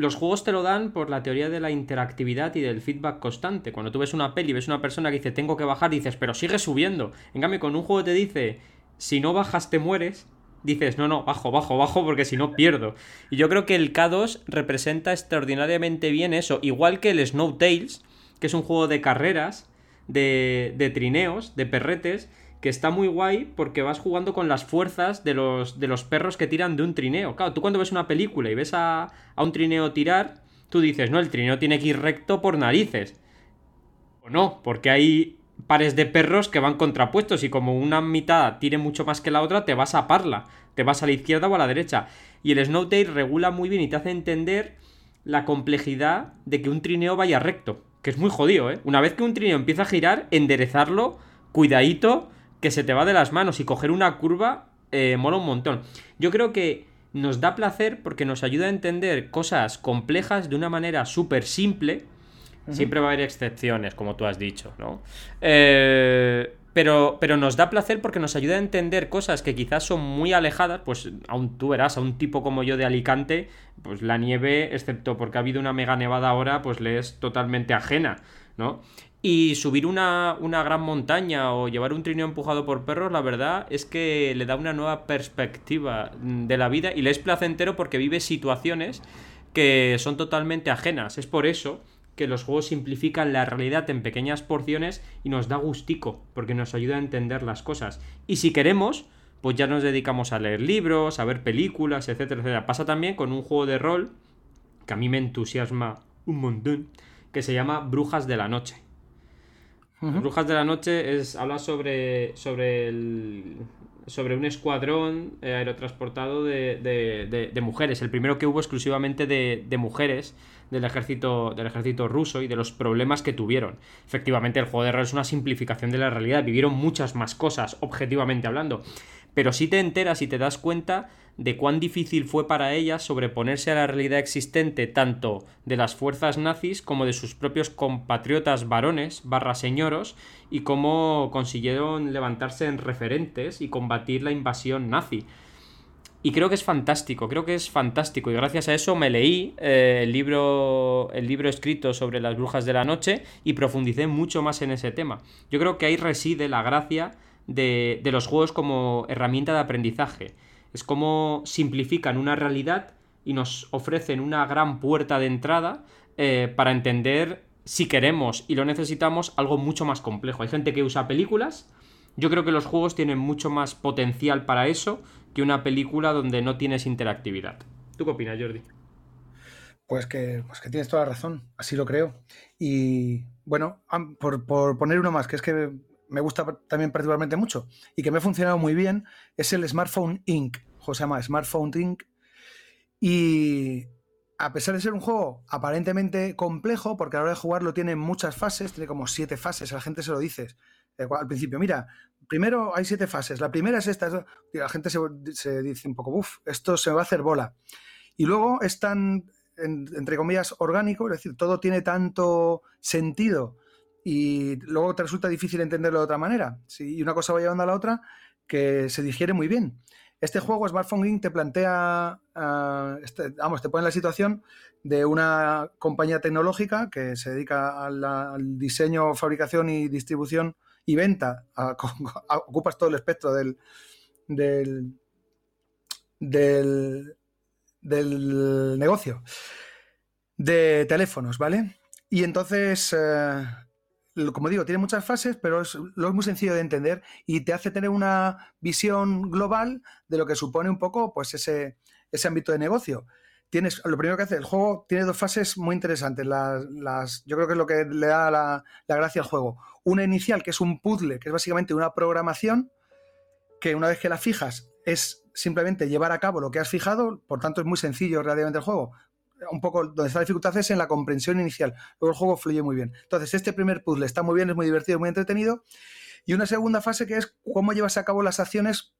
[SPEAKER 1] los juegos te lo dan por la teoría de la interactividad y del feedback constante. Cuando tú ves una peli y ves una persona que dice tengo que bajar, dices, pero sigue subiendo. En cambio, con un juego te dice, si no bajas te mueres, dices, no, no, bajo, bajo, bajo, porque si no pierdo. Y yo creo que el K2 representa extraordinariamente bien eso, igual que el Snow Tales, que es un juego de carreras, de, de trineos, de perretes, que está muy guay porque vas jugando con las fuerzas de los, de los perros que tiran de un trineo. Claro, tú cuando ves una película y ves a, a un trineo tirar, tú dices, no, el trineo tiene que ir recto por narices. O no, porque hay pares de perros que van contrapuestos y como una mitad tire mucho más que la otra, te vas a parla, te vas a la izquierda o a la derecha. Y el Snowtail regula muy bien y te hace entender la complejidad de que un trineo vaya recto, que es muy jodido, ¿eh? Una vez que un trineo empieza a girar, enderezarlo, cuidadito, que se te va de las manos y coger una curva eh, mola un montón. Yo creo que nos da placer porque nos ayuda a entender cosas complejas de una manera súper simple. Siempre va a haber excepciones, como tú has dicho, ¿no? Eh, pero, pero nos da placer porque nos ayuda a entender cosas que quizás son muy alejadas, pues aún tú verás, a un tipo como yo de Alicante, pues la nieve, excepto porque ha habido una mega nevada ahora, pues le es totalmente ajena, ¿no? Y subir una, gran montaña o llevar un trineo empujado por perros, la verdad es que le da una nueva perspectiva de la vida y le es placentero porque vive situaciones que son totalmente ajenas. Es por eso que los juegos simplifican la realidad en pequeñas porciones y nos da gustico, porque nos ayuda a entender las cosas. Y si queremos, pues ya nos dedicamos a leer libros, a ver películas, etcétera, etcétera. Pasa también con un juego de rol que a mí me entusiasma un montón, que se llama Brujas de la Noche. Brujas de la Noche es, habla sobre, sobre, el, sobre un escuadrón eh, aerotransportado de, mujeres. El primero que hubo exclusivamente de, mujeres del ejército, del ejército ruso y de los problemas que tuvieron. Efectivamente, el juego de rol es una simplificación de la realidad. Vivieron muchas más cosas, objetivamente hablando. Pero si te enteras y te das cuenta de cuán difícil fue para ellas sobreponerse a la realidad existente tanto de las fuerzas nazis como de sus propios compatriotas varones barra señoros y cómo consiguieron levantarse en referentes y combatir la invasión nazi. Y creo que es fantástico, creo que es fantástico. Y gracias a eso me leí eh, el, libro, el libro escrito sobre las brujas de la noche y profundicé mucho más en ese tema. Yo creo que ahí reside la gracia de, de los juegos como herramienta de aprendizaje es como simplifican una realidad y nos ofrecen una gran puerta de entrada eh, para entender si queremos y lo necesitamos algo mucho más complejo. Hay gente que usa películas. Yo creo que los juegos tienen mucho más potencial para eso que una película donde no tienes interactividad. ¿Tú qué opinas, Jordi?
[SPEAKER 2] Pues que, pues que tienes toda la razón, así lo creo. Y bueno, por, por poner uno más, que es que me gusta también particularmente mucho y que me ha funcionado muy bien es el Smartphone Inc. O Smartphone Inc. Y a pesar de ser un juego aparentemente complejo, porque a la hora de jugarlo tiene muchas fases, tiene como siete fases, la gente se lo dices al principio, mira, primero hay siete fases. La primera es esta, la gente se, dice un poco, uff, esto se va a hacer bola. Y luego es tan, entre comillas, orgánico, es decir, todo tiene tanto sentido y luego te resulta difícil entenderlo de otra manera. Y una cosa va llevando a la otra que se digiere muy bien. Este juego, Smartphone Inc., te plantea, ah, este, vamos, te pone en la situación de una compañía tecnológica que se dedica al diseño, fabricación y distribución y venta. ocupas todo el espectro del, del, del, del negocio de teléfonos, ¿vale? Y entonces eh, como digo, tiene muchas fases, pero es, lo es muy sencillo de entender y te hace tener una visión global de lo que supone un poco pues ese, ese ámbito de negocio. Tienes, lo primero que hace el juego tiene dos fases muy interesantes. Las, yo creo que es lo que le da la, la, gracia al juego. Una inicial, que es un puzzle, que es básicamente una programación, que una vez que la fijas es simplemente llevar a cabo lo que has fijado, por tanto es muy sencillo relativamente el juego un poco donde está la dificultad es en la comprensión inicial. Luego el juego fluye muy bien. Entonces, este primer puzzle está muy bien, es muy divertido, muy entretenido. Y una segunda fase que es cómo llevas a cabo las acciones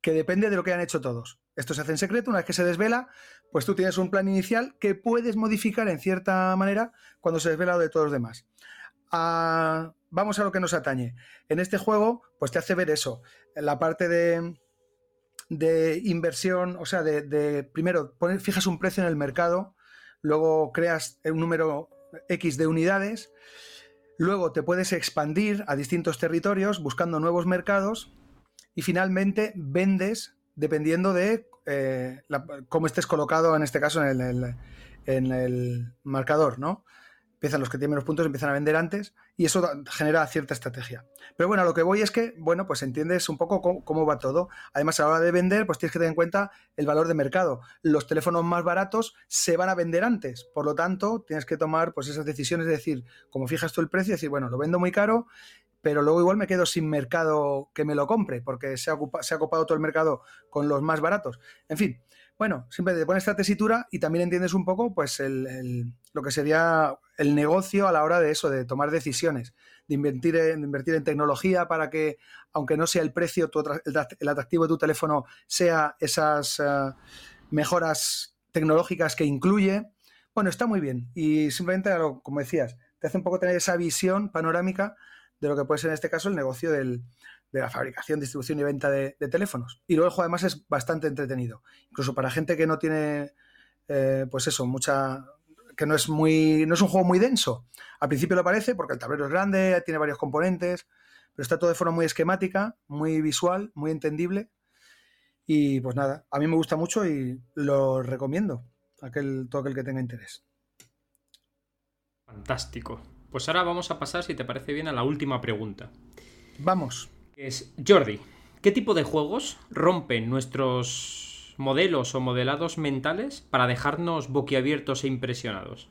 [SPEAKER 2] que depende de lo que han hecho todos. Esto se hace en secreto, una vez que se desvela, pues tú tienes un plan inicial que puedes modificar en cierta manera cuando se desvela lo de todos los demás. Ah, vamos a lo que nos atañe. En este juego, pues te hace ver eso. La parte de, inversión, o sea, de, de primero, fijas un precio en el mercado, luego creas un número X de unidades, luego te puedes expandir a distintos territorios buscando nuevos mercados y finalmente vendes dependiendo de eh, cómo estés colocado, en este caso, en el, en el marcador, ¿no? Empiezan los que tienen menos puntos, empiezan a vender antes y eso genera cierta estrategia. Pero bueno, a lo que voy es que, bueno, pues entiendes un poco cómo, va todo. Además, a la hora de vender, pues tienes que tener en cuenta el valor de mercado. Los teléfonos más baratos se van a vender antes, por lo tanto, tienes que tomar pues esas decisiones de decir, como fijas tú el precio, decir, bueno, lo vendo muy caro, pero luego igual me quedo sin mercado que me lo compre, porque se ha, se ha ocupado todo el mercado con los más baratos. En fin, bueno, siempre te pones esta tesitura y también entiendes un poco pues el, lo que sería el negocio a la hora de eso, de tomar decisiones, de invertir en, invertir en tecnología para que, aunque no sea el precio, el, atractivo de tu teléfono sea esas eh, mejoras tecnológicas que incluye. Bueno, está muy bien y simplemente, como decías, te hace un poco tener esa visión panorámica de lo que puede ser en este caso el negocio del, de la fabricación, distribución y venta de, teléfonos. Y luego el juego además es bastante entretenido. Incluso para gente que no tiene, eh, pues eso, mucha que no es muy no es un juego muy denso. Al principio lo parece porque el tablero es grande, tiene varios componentes, pero está todo de forma muy esquemática, muy visual, muy entendible. Y pues nada, a mí me gusta mucho y lo recomiendo a aquel, todo aquel que tenga interés.
[SPEAKER 1] Fantástico. Pues ahora vamos a pasar, si te parece bien, a la última pregunta.
[SPEAKER 2] Vamos
[SPEAKER 1] es Jordi. ¿Qué tipo de juegos rompen nuestros modelos o modelados mentales para dejarnos boquiabiertos e impresionados?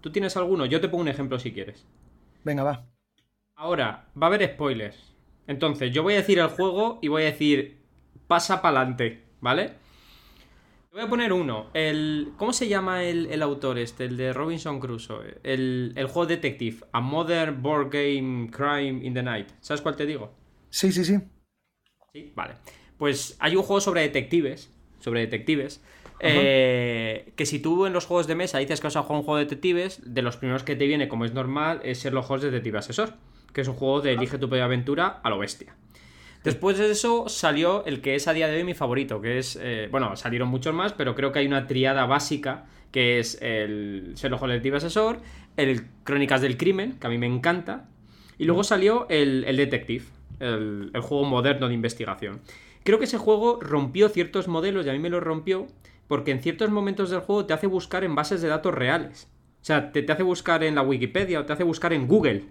[SPEAKER 1] ¿Tú tienes alguno? Yo te pongo un ejemplo si quieres.
[SPEAKER 2] Venga, va.
[SPEAKER 1] Ahora, va a haber spoilers. Entonces, yo voy a decir el juego y voy a decir pasa para adelante, ¿vale? Voy a poner uno. El, ¿Cómo se llama el, autor este? El de Robinson Crusoe. El, el juego Detective. A Modern Board Game Crime in the Night. ¿Sabes cuál te digo?
[SPEAKER 2] Sí, sí, sí.
[SPEAKER 1] Sí, vale. Pues hay un juego sobre detectives. Sobre detectives. Eh, que si tú en los juegos de mesa dices que vas a jugar un juego de detectives, de los primeros que te viene, como es normal, es ser los juegos de Detective Asesor. Que es un juego de elige tu propia aventura a lo bestia. Después de eso salió el que es a día de hoy mi favorito, que es, eh, bueno, salieron muchos más, pero creo que hay una triada básica, que es el Sherlock Holmes Detective Asesor, el Crónicas del Crimen, que a mí me encanta, y luego salió el, el Detective, el, juego moderno de investigación. Creo que ese juego rompió ciertos modelos y a mí me lo rompió porque en ciertos momentos del juego te hace buscar en bases de datos reales. O sea, te, hace buscar en la Wikipedia o te hace buscar en Google.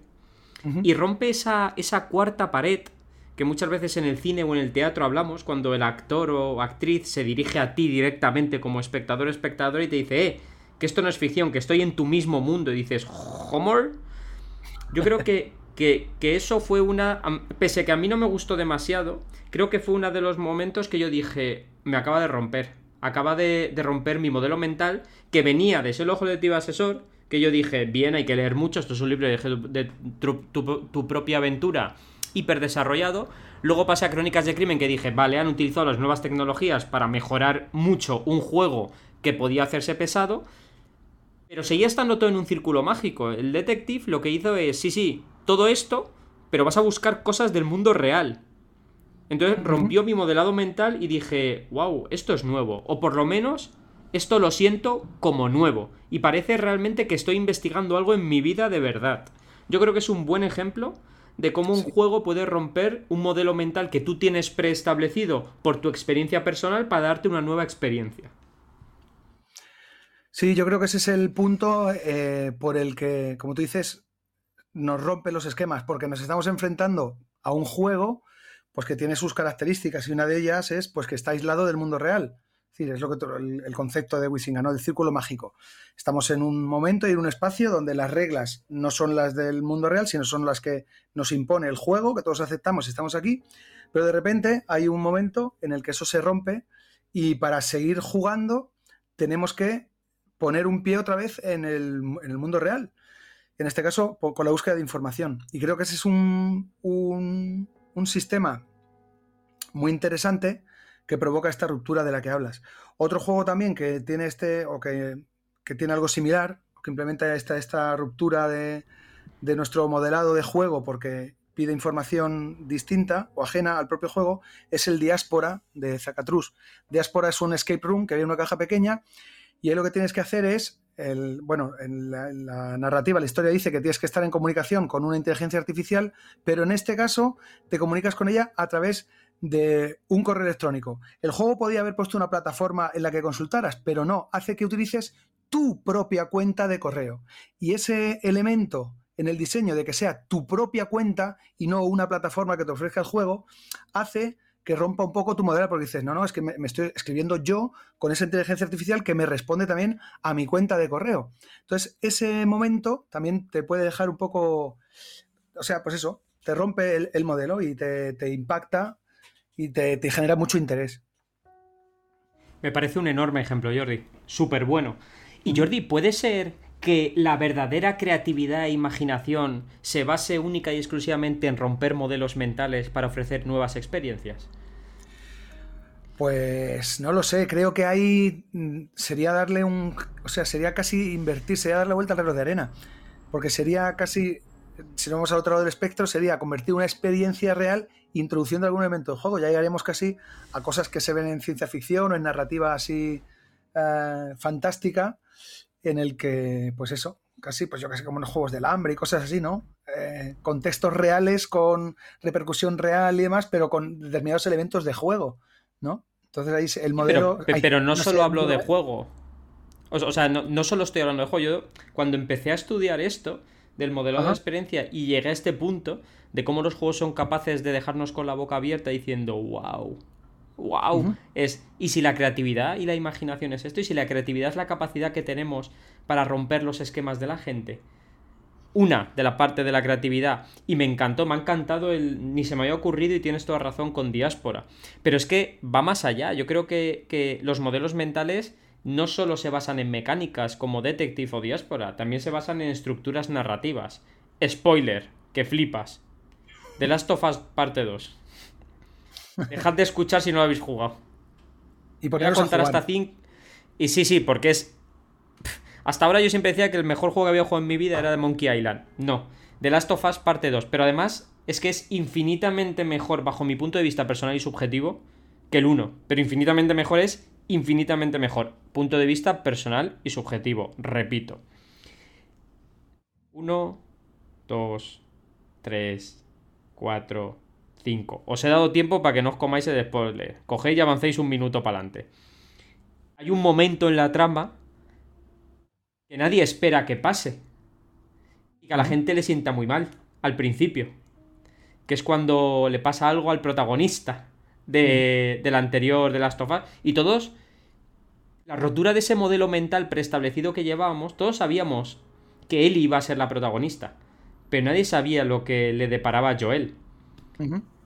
[SPEAKER 1] Y rompe esa, esa cuarta pared que muchas veces en el cine o en el teatro hablamos cuando el actor o actriz se dirige a ti directamente como espectador espectador y te dice, eh, que esto no es ficción, que estoy en tu mismo mundo y dices, ¿Homer? Yo creo que, que, eso fue una... Pese a que a mí no me gustó demasiado, creo que fue uno de los momentos que yo dije, me acaba de romper. Acaba de, romper mi modelo mental que venía de ese ojo de asesor, que yo dije, bien, hay que leer mucho, esto es un libro de, tu, propia aventura hiper desarrollado. Luego pasé a Crónicas de Crimen que dije, vale, han utilizado las nuevas tecnologías para mejorar mucho un juego que podía hacerse pesado. Pero seguía estando todo en un círculo mágico. El detective lo que hizo es, sí, sí, todo esto, pero vas a buscar cosas del mundo real. Entonces rompió mi modelado mental y dije, wow, esto es nuevo. O por lo menos esto lo siento como nuevo. Y parece realmente que estoy investigando algo en mi vida de verdad. Yo creo que es un buen ejemplo de cómo un juego puede romper un modelo mental que tú tienes preestablecido por tu experiencia personal para darte una nueva experiencia.
[SPEAKER 2] Sí, yo creo que ese es el punto eh, por el que, como tú dices, nos rompe los esquemas, porque nos estamos enfrentando a un juego pues que tiene sus características y una de ellas es pues que está aislado del mundo real. Es decir, es lo que el, concepto de Wisinga, ¿no? El círculo mágico. Estamos en un momento y en un espacio donde las reglas no son las del mundo real, sino son las que nos impone el juego, que todos aceptamos y estamos aquí, pero de repente hay un momento en el que eso se rompe y para seguir jugando tenemos que poner un pie otra vez en el, mundo real. En este caso, con la búsqueda de información. Y creo que ese es un, un, sistema muy interesante que provoca esta ruptura de la que hablas. Otro juego también que tiene este, o que, tiene algo similar, que implementa esta, esta ruptura de, de, nuestro modelado de juego porque pide información distinta o ajena al propio juego, es el Diáspora de Zacatrus. Diáspora es un escape room que en una caja pequeña y ahí lo que tienes que hacer es, bueno, en la, narrativa, la historia dice que tienes que estar en comunicación con una inteligencia artificial, pero en este caso te comunicas con ella a través de un correo electrónico. El juego podía haber puesto una plataforma en la que consultaras, pero no, hace que utilices tu propia cuenta de correo. Y ese elemento en el diseño de que sea tu propia cuenta y no una plataforma que te ofrezca el juego, hace que rompa un poco tu modelo porque dices, no, no, es que me, estoy escribiendo yo con esa inteligencia artificial que me responde también a mi cuenta de correo. Entonces, ese momento también te puede dejar un poco, o sea, pues eso, te rompe el, modelo y te, impacta y te, te genera mucho interés.
[SPEAKER 1] Me parece un enorme ejemplo, Jordi. Súper bueno. Y Jordi, ¿puede ser que la verdadera creatividad e imaginación se base única y exclusivamente en romper modelos mentales para ofrecer nuevas experiencias?
[SPEAKER 2] Pues no lo sé, creo que ahí mm, sería darle un. O sea, sería casi invertir, sería darle vuelta al reloj de arena. Porque sería casi. Si nos vamos al otro lado del espectro, sería convertir una experiencia real introduciendo algún elemento de juego. Ya llegaríamos casi a cosas que se ven en ciencia ficción o en narrativa así eh, fantástica en el que, pues eso, casi, pues yo casi como en los juegos del hambre y cosas así, ¿no? Eh, contextos reales con repercusión real y demás, pero con determinados elementos de juego, ¿no? Entonces ahí el modelo...
[SPEAKER 1] Pero, no, solo hablo de juego. O, sea, no, solo estoy hablando de juego. Yo, cuando empecé a estudiar esto, del modelo de experiencia, y llegué a este punto de cómo los juegos son capaces de dejarnos con la boca abierta diciendo, wow, wow, es y si la creatividad y la imaginación es esto y si la creatividad es la capacidad que tenemos para romper los esquemas de la gente. Una de la parte de la creatividad y me encantó, me ha encantado el ni se me había ocurrido y tienes toda razón con diáspora. Pero es que va más allá, yo creo que, que los modelos mentales no solo se basan en mecánicas como Detective o Diáspora, también se basan en estructuras narrativas. Spoiler, que flipas. The Last of Us parte 2. Dejad de escuchar si no lo habéis jugado. Y por Voy a contar hasta 5. Y sí, sí, porque es. Hasta ahora yo siempre decía que el mejor juego que había jugado en mi vida era de Monkey Island. No. The Last of Us parte 2. Pero además es que es infinitamente mejor, bajo mi punto de vista personal y subjetivo, que el 1. Pero infinitamente mejor es infinitamente mejor. Punto de vista personal y subjetivo. Repito. 1, 2, 3, 4, 5. Os he dado tiempo para que no os comáis el spoiler. Cogéis y avancéis un minuto para adelante. Hay un momento en la trama que nadie espera que pase. Y que a la gente le sienta muy mal al principio. Que es cuando le pasa algo al protagonista de, del anterior de Last of Us. Y todos, la rotura de ese modelo mental preestablecido que llevábamos, todos sabíamos que él iba a ser la protagonista. Pero nadie sabía lo que le deparaba a Joel.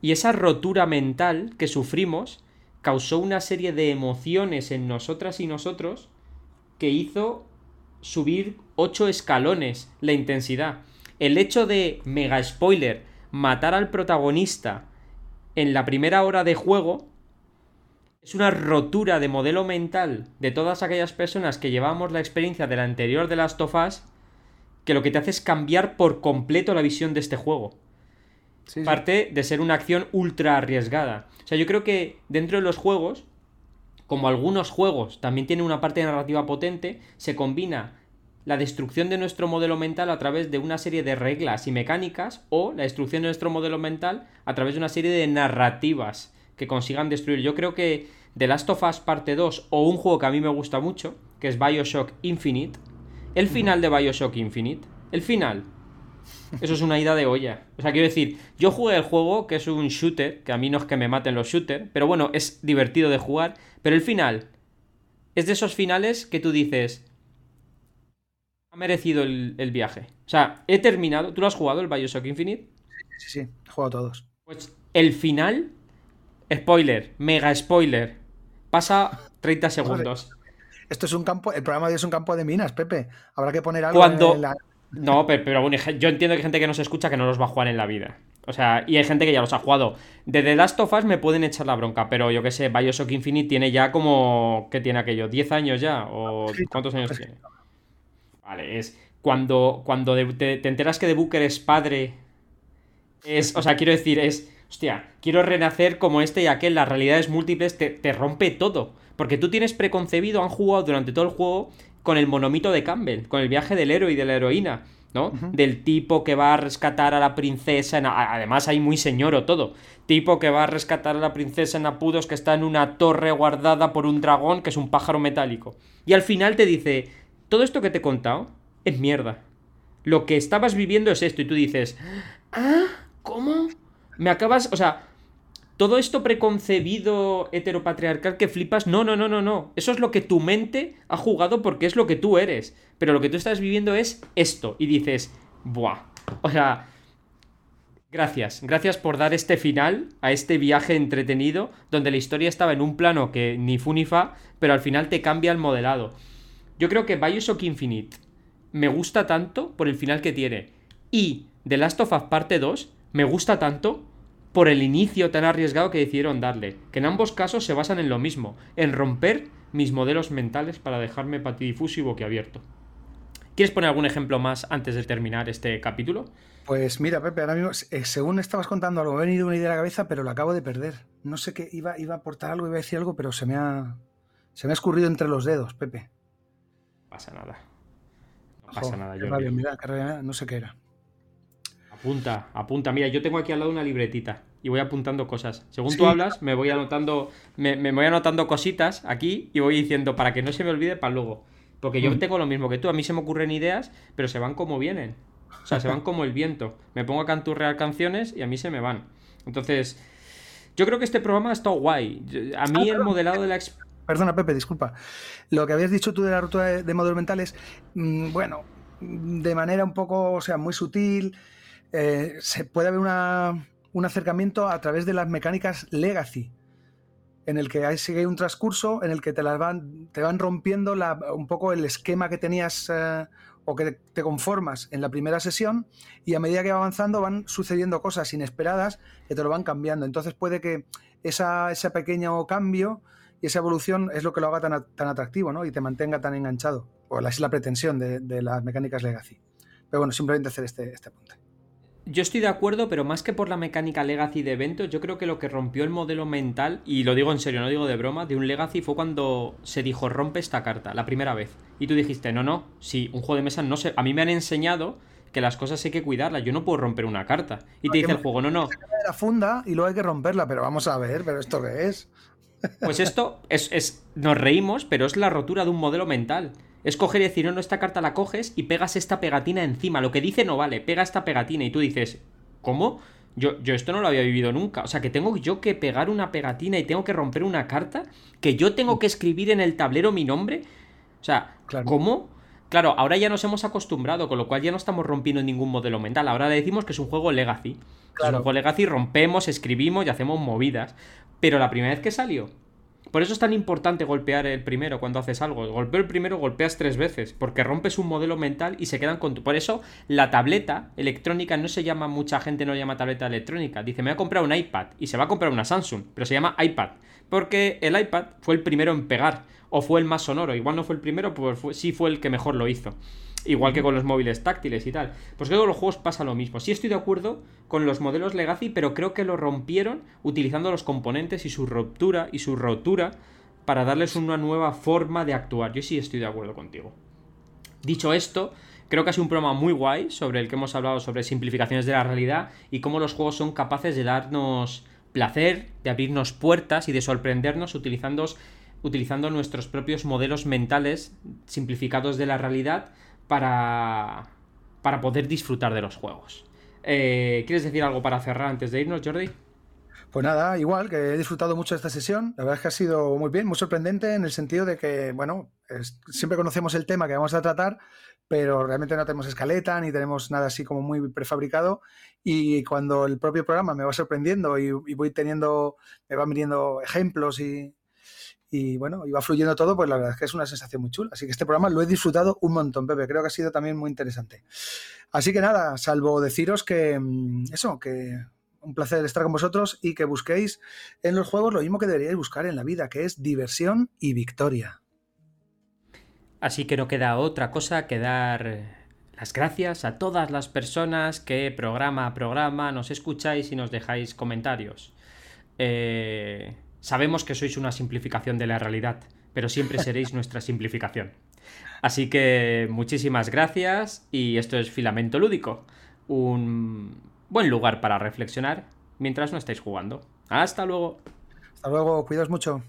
[SPEAKER 1] Y esa rotura mental que sufrimos causó una serie de emociones en nosotras y nosotros que hizo subir ocho escalones la intensidad. El hecho de, mega spoiler, matar al protagonista en la primera hora de juego es una rotura de modelo mental de todas aquellas personas que llevamos la experiencia del anterior de Last of Us que lo que te hace es cambiar por completo la visión de este juego. Parte de ser una acción ultra arriesgada. O sea, yo creo que dentro de los juegos, como algunos juegos también tienen una parte narrativa potente, se combina la destrucción de nuestro modelo mental a través de una serie de reglas y mecánicas o la destrucción de nuestro modelo mental a través de una serie de narrativas que consigan destruir. Yo creo que The Last of Us parte 2 o un juego que a mí me gusta mucho, que es Bioshock Infinite, el final de Bioshock Infinite, el final, eso es una ida de olla. O sea, quiero decir, yo jugué el juego, que es un shooter, que a mí no es que me maten los shooters, pero bueno, es divertido de jugar, pero el final es de esos finales que tú dices, ha merecido el, viaje. O sea, he terminado. ¿Tú lo has jugado, el Bioshock Infinite?
[SPEAKER 2] Sí, sí, he jugado todos.
[SPEAKER 1] Pues el final, spoiler, mega spoiler, pasa 30 segundos.
[SPEAKER 2] Esto es un campo, el programa de hoy es un campo de minas, Pepe. Habrá que poner
[SPEAKER 1] algo Cuando... en la... No, pero, bueno, yo entiendo que hay gente que no se escucha que no los va a jugar en la vida. O sea, y hay gente que ya los ha jugado. De The Last of Us me pueden echar la bronca, pero yo que sé, Bioshock Infinite tiene ya como. ¿Qué tiene aquello? ¿10 años ya? ¿O cuántos años tiene? Vale, es cuando, cuando te, enteras que The Booker es padre. Es, o sea, quiero decir, es. Hostia, quiero renacer como este y aquel, las realidades múltiples te, te rompe todo. Porque tú tienes preconcebido, han jugado durante todo el juego con el monomito de Campbell, con el viaje del héroe y de la heroína. ¿no? Del tipo que va a rescatar a la princesa. En, además, hay muy señoro todo. Tipo que va a rescatar a la princesa en Apudos que está en una torre guardada por un dragón que es un pájaro metálico. Y al final te dice: todo esto que te he contado es mierda. Lo que estabas viviendo es esto y tú dices, ah, ¿cómo? Me acabas, o sea, todo esto preconcebido heteropatriarcal que flipas, no, no, no, no, no. Eso es lo que tu mente ha jugado porque es lo que tú eres. Pero lo que tú estás viviendo es esto. Y dices, buah. O sea, gracias. Gracias por dar este final a este viaje entretenido donde la historia estaba en un plano que ni fu ni fa, pero al final te cambia el modelado. Yo creo que Bioshock Infinite me gusta tanto por el final que tiene. Y The Last of Us Parte 2 me gusta tanto por el inicio tan arriesgado que decidieron darle. Que en ambos casos se basan en lo mismo, en romper mis modelos mentales para dejarme patidifuso y boquiabierto. ¿Quieres poner algún ejemplo más antes de terminar este capítulo?
[SPEAKER 2] Pues mira, Pepe, ahora mismo, eh, según estabas contando algo, me ha venido una idea a la cabeza, pero lo acabo de perder. No sé qué, iba, iba a aportar algo, iba a decir algo, pero se me ha, se me ha escurrido entre los dedos, Pepe
[SPEAKER 1] pasa nada. No pasa nada. Yo
[SPEAKER 2] no sé qué era.
[SPEAKER 1] Apunta, apunta. Mira, yo tengo aquí al lado una libretita y voy apuntando cosas. Según tú hablas, me voy anotando, me, voy anotando cositas aquí y voy diciendo para que no se me olvide para luego. Porque yo mm. tengo lo mismo que tú. A mí se me ocurren ideas, pero se van como vienen. O sea, se van como el viento. Me pongo a canturrear canciones y a mí se me van. Entonces, yo creo que este programa ha estado guay. A mí el modelado de la
[SPEAKER 2] Perdona, Pepe, disculpa. Lo que habías dicho tú de la ruptura de, modelos mentales, mm, bueno, de manera un poco, o sea, muy sutil, eh, se puede haber un acercamiento a través de las mecánicas legacy, en el que sigue un transcurso en el que te, las van, te van rompiendo un poco el esquema que tenías eh, o que te conformas en la primera sesión y a medida que va avanzando van sucediendo cosas inesperadas que te lo van cambiando. Entonces puede que esa, ese pequeño cambio y esa evolución es lo que lo haga tan, tan atractivo ¿no? y te mantenga tan enganchado. O es la pretensión de, las mecánicas legacy. Pero bueno, simplemente hacer este, este apunte.
[SPEAKER 1] Yo estoy de acuerdo, pero más que por la mecánica legacy de eventos, yo creo que lo que rompió el modelo mental, y lo digo en serio, no digo de broma, de un legacy fue cuando se dijo rompe esta carta, la primera vez. Y tú dijiste, no, no, si un juego de mesa no sé, a mí me han enseñado que las cosas hay que cuidarlas, yo no puedo romper una carta. Y te dice el juego, no, no.
[SPEAKER 2] La funda y luego hay que romperla, pero vamos a ver, pero ¿esto qué es?
[SPEAKER 1] Pues esto es, Nos reímos, pero es la rotura de un modelo mental. Es coger y decir, no, no, esta carta la coges y pegas esta pegatina encima. Lo que dice no vale, pega esta pegatina y tú dices, ¿cómo? Yo, yo esto no lo había vivido nunca. O sea, que tengo yo que pegar una pegatina y tengo que romper una carta. Que yo tengo que escribir en el tablero mi nombre. O sea, ¿cómo? Claro, ahora ya nos hemos acostumbrado, con lo cual ya no estamos rompiendo ningún modelo mental. Ahora le decimos que es un juego legacy. Es un juego legacy, rompemos, escribimos y hacemos movidas. Pero la primera vez que salió, Por eso es tan importante golpear el primero cuando haces algo. Golpeo el primero, golpeas tres veces, porque rompes un modelo mental y se quedan con tu... Por eso la tableta electrónica no se llama, mucha gente no llama tableta electrónica. Dice, me voy a comprar un iPad y se va a comprar una Samsung, pero se llama iPad. Porque el iPad fue el primero en pegar, o fue el más sonoro. Igual no fue el primero, pues sí fue el que mejor lo hizo. Igual que con los móviles táctiles y tal. Pues creo que con los juegos pasa lo mismo. Sí estoy de acuerdo con los modelos Legacy, pero creo que lo rompieron utilizando los componentes y su ruptura y su rotura para darles una nueva forma de actuar. Yo sí estoy de acuerdo contigo. Dicho esto, creo que ha sido un programa muy guay sobre el que hemos hablado sobre simplificaciones de la realidad y cómo los juegos son capaces de darnos placer, de abrirnos puertas y de sorprendernos utilizando, utilizando nuestros propios modelos mentales simplificados de la realidad para, para poder disfrutar de los juegos. Eh, ¿Quieres decir algo para cerrar antes de irnos, Jordi?
[SPEAKER 2] Pues nada, igual, que he disfrutado mucho de esta sesión. La verdad es que ha sido muy bien, muy sorprendente en el sentido de que, bueno, siempre conocemos el tema que vamos a tratar, pero realmente no tenemos escaleta ni tenemos nada así como muy prefabricado. Y cuando el propio programa me va sorprendiendo y, voy teniendo, me van viniendo ejemplos y, y bueno, iba fluyendo todo, pues la verdad es que es una sensación muy chula. Así que este programa lo he disfrutado un montón, Pepe. Creo que ha sido también muy interesante. Así que nada, salvo deciros que mm, eso, que un placer estar con vosotros y que busquéis en los juegos lo mismo que deberíais buscar en la vida, que es diversión y victoria.
[SPEAKER 1] Así que no queda otra cosa que dar las gracias a todas las personas que programa a programa nos escucháis y nos dejáis comentarios. Eh, Sabemos que sois una simplificación de la realidad, pero siempre seréis nuestra simplificación. Así que muchísimas gracias y esto es Filamento Lúdico, un buen lugar para reflexionar mientras no estáis jugando. Hasta luego.
[SPEAKER 2] Hasta luego, cuidaos mucho.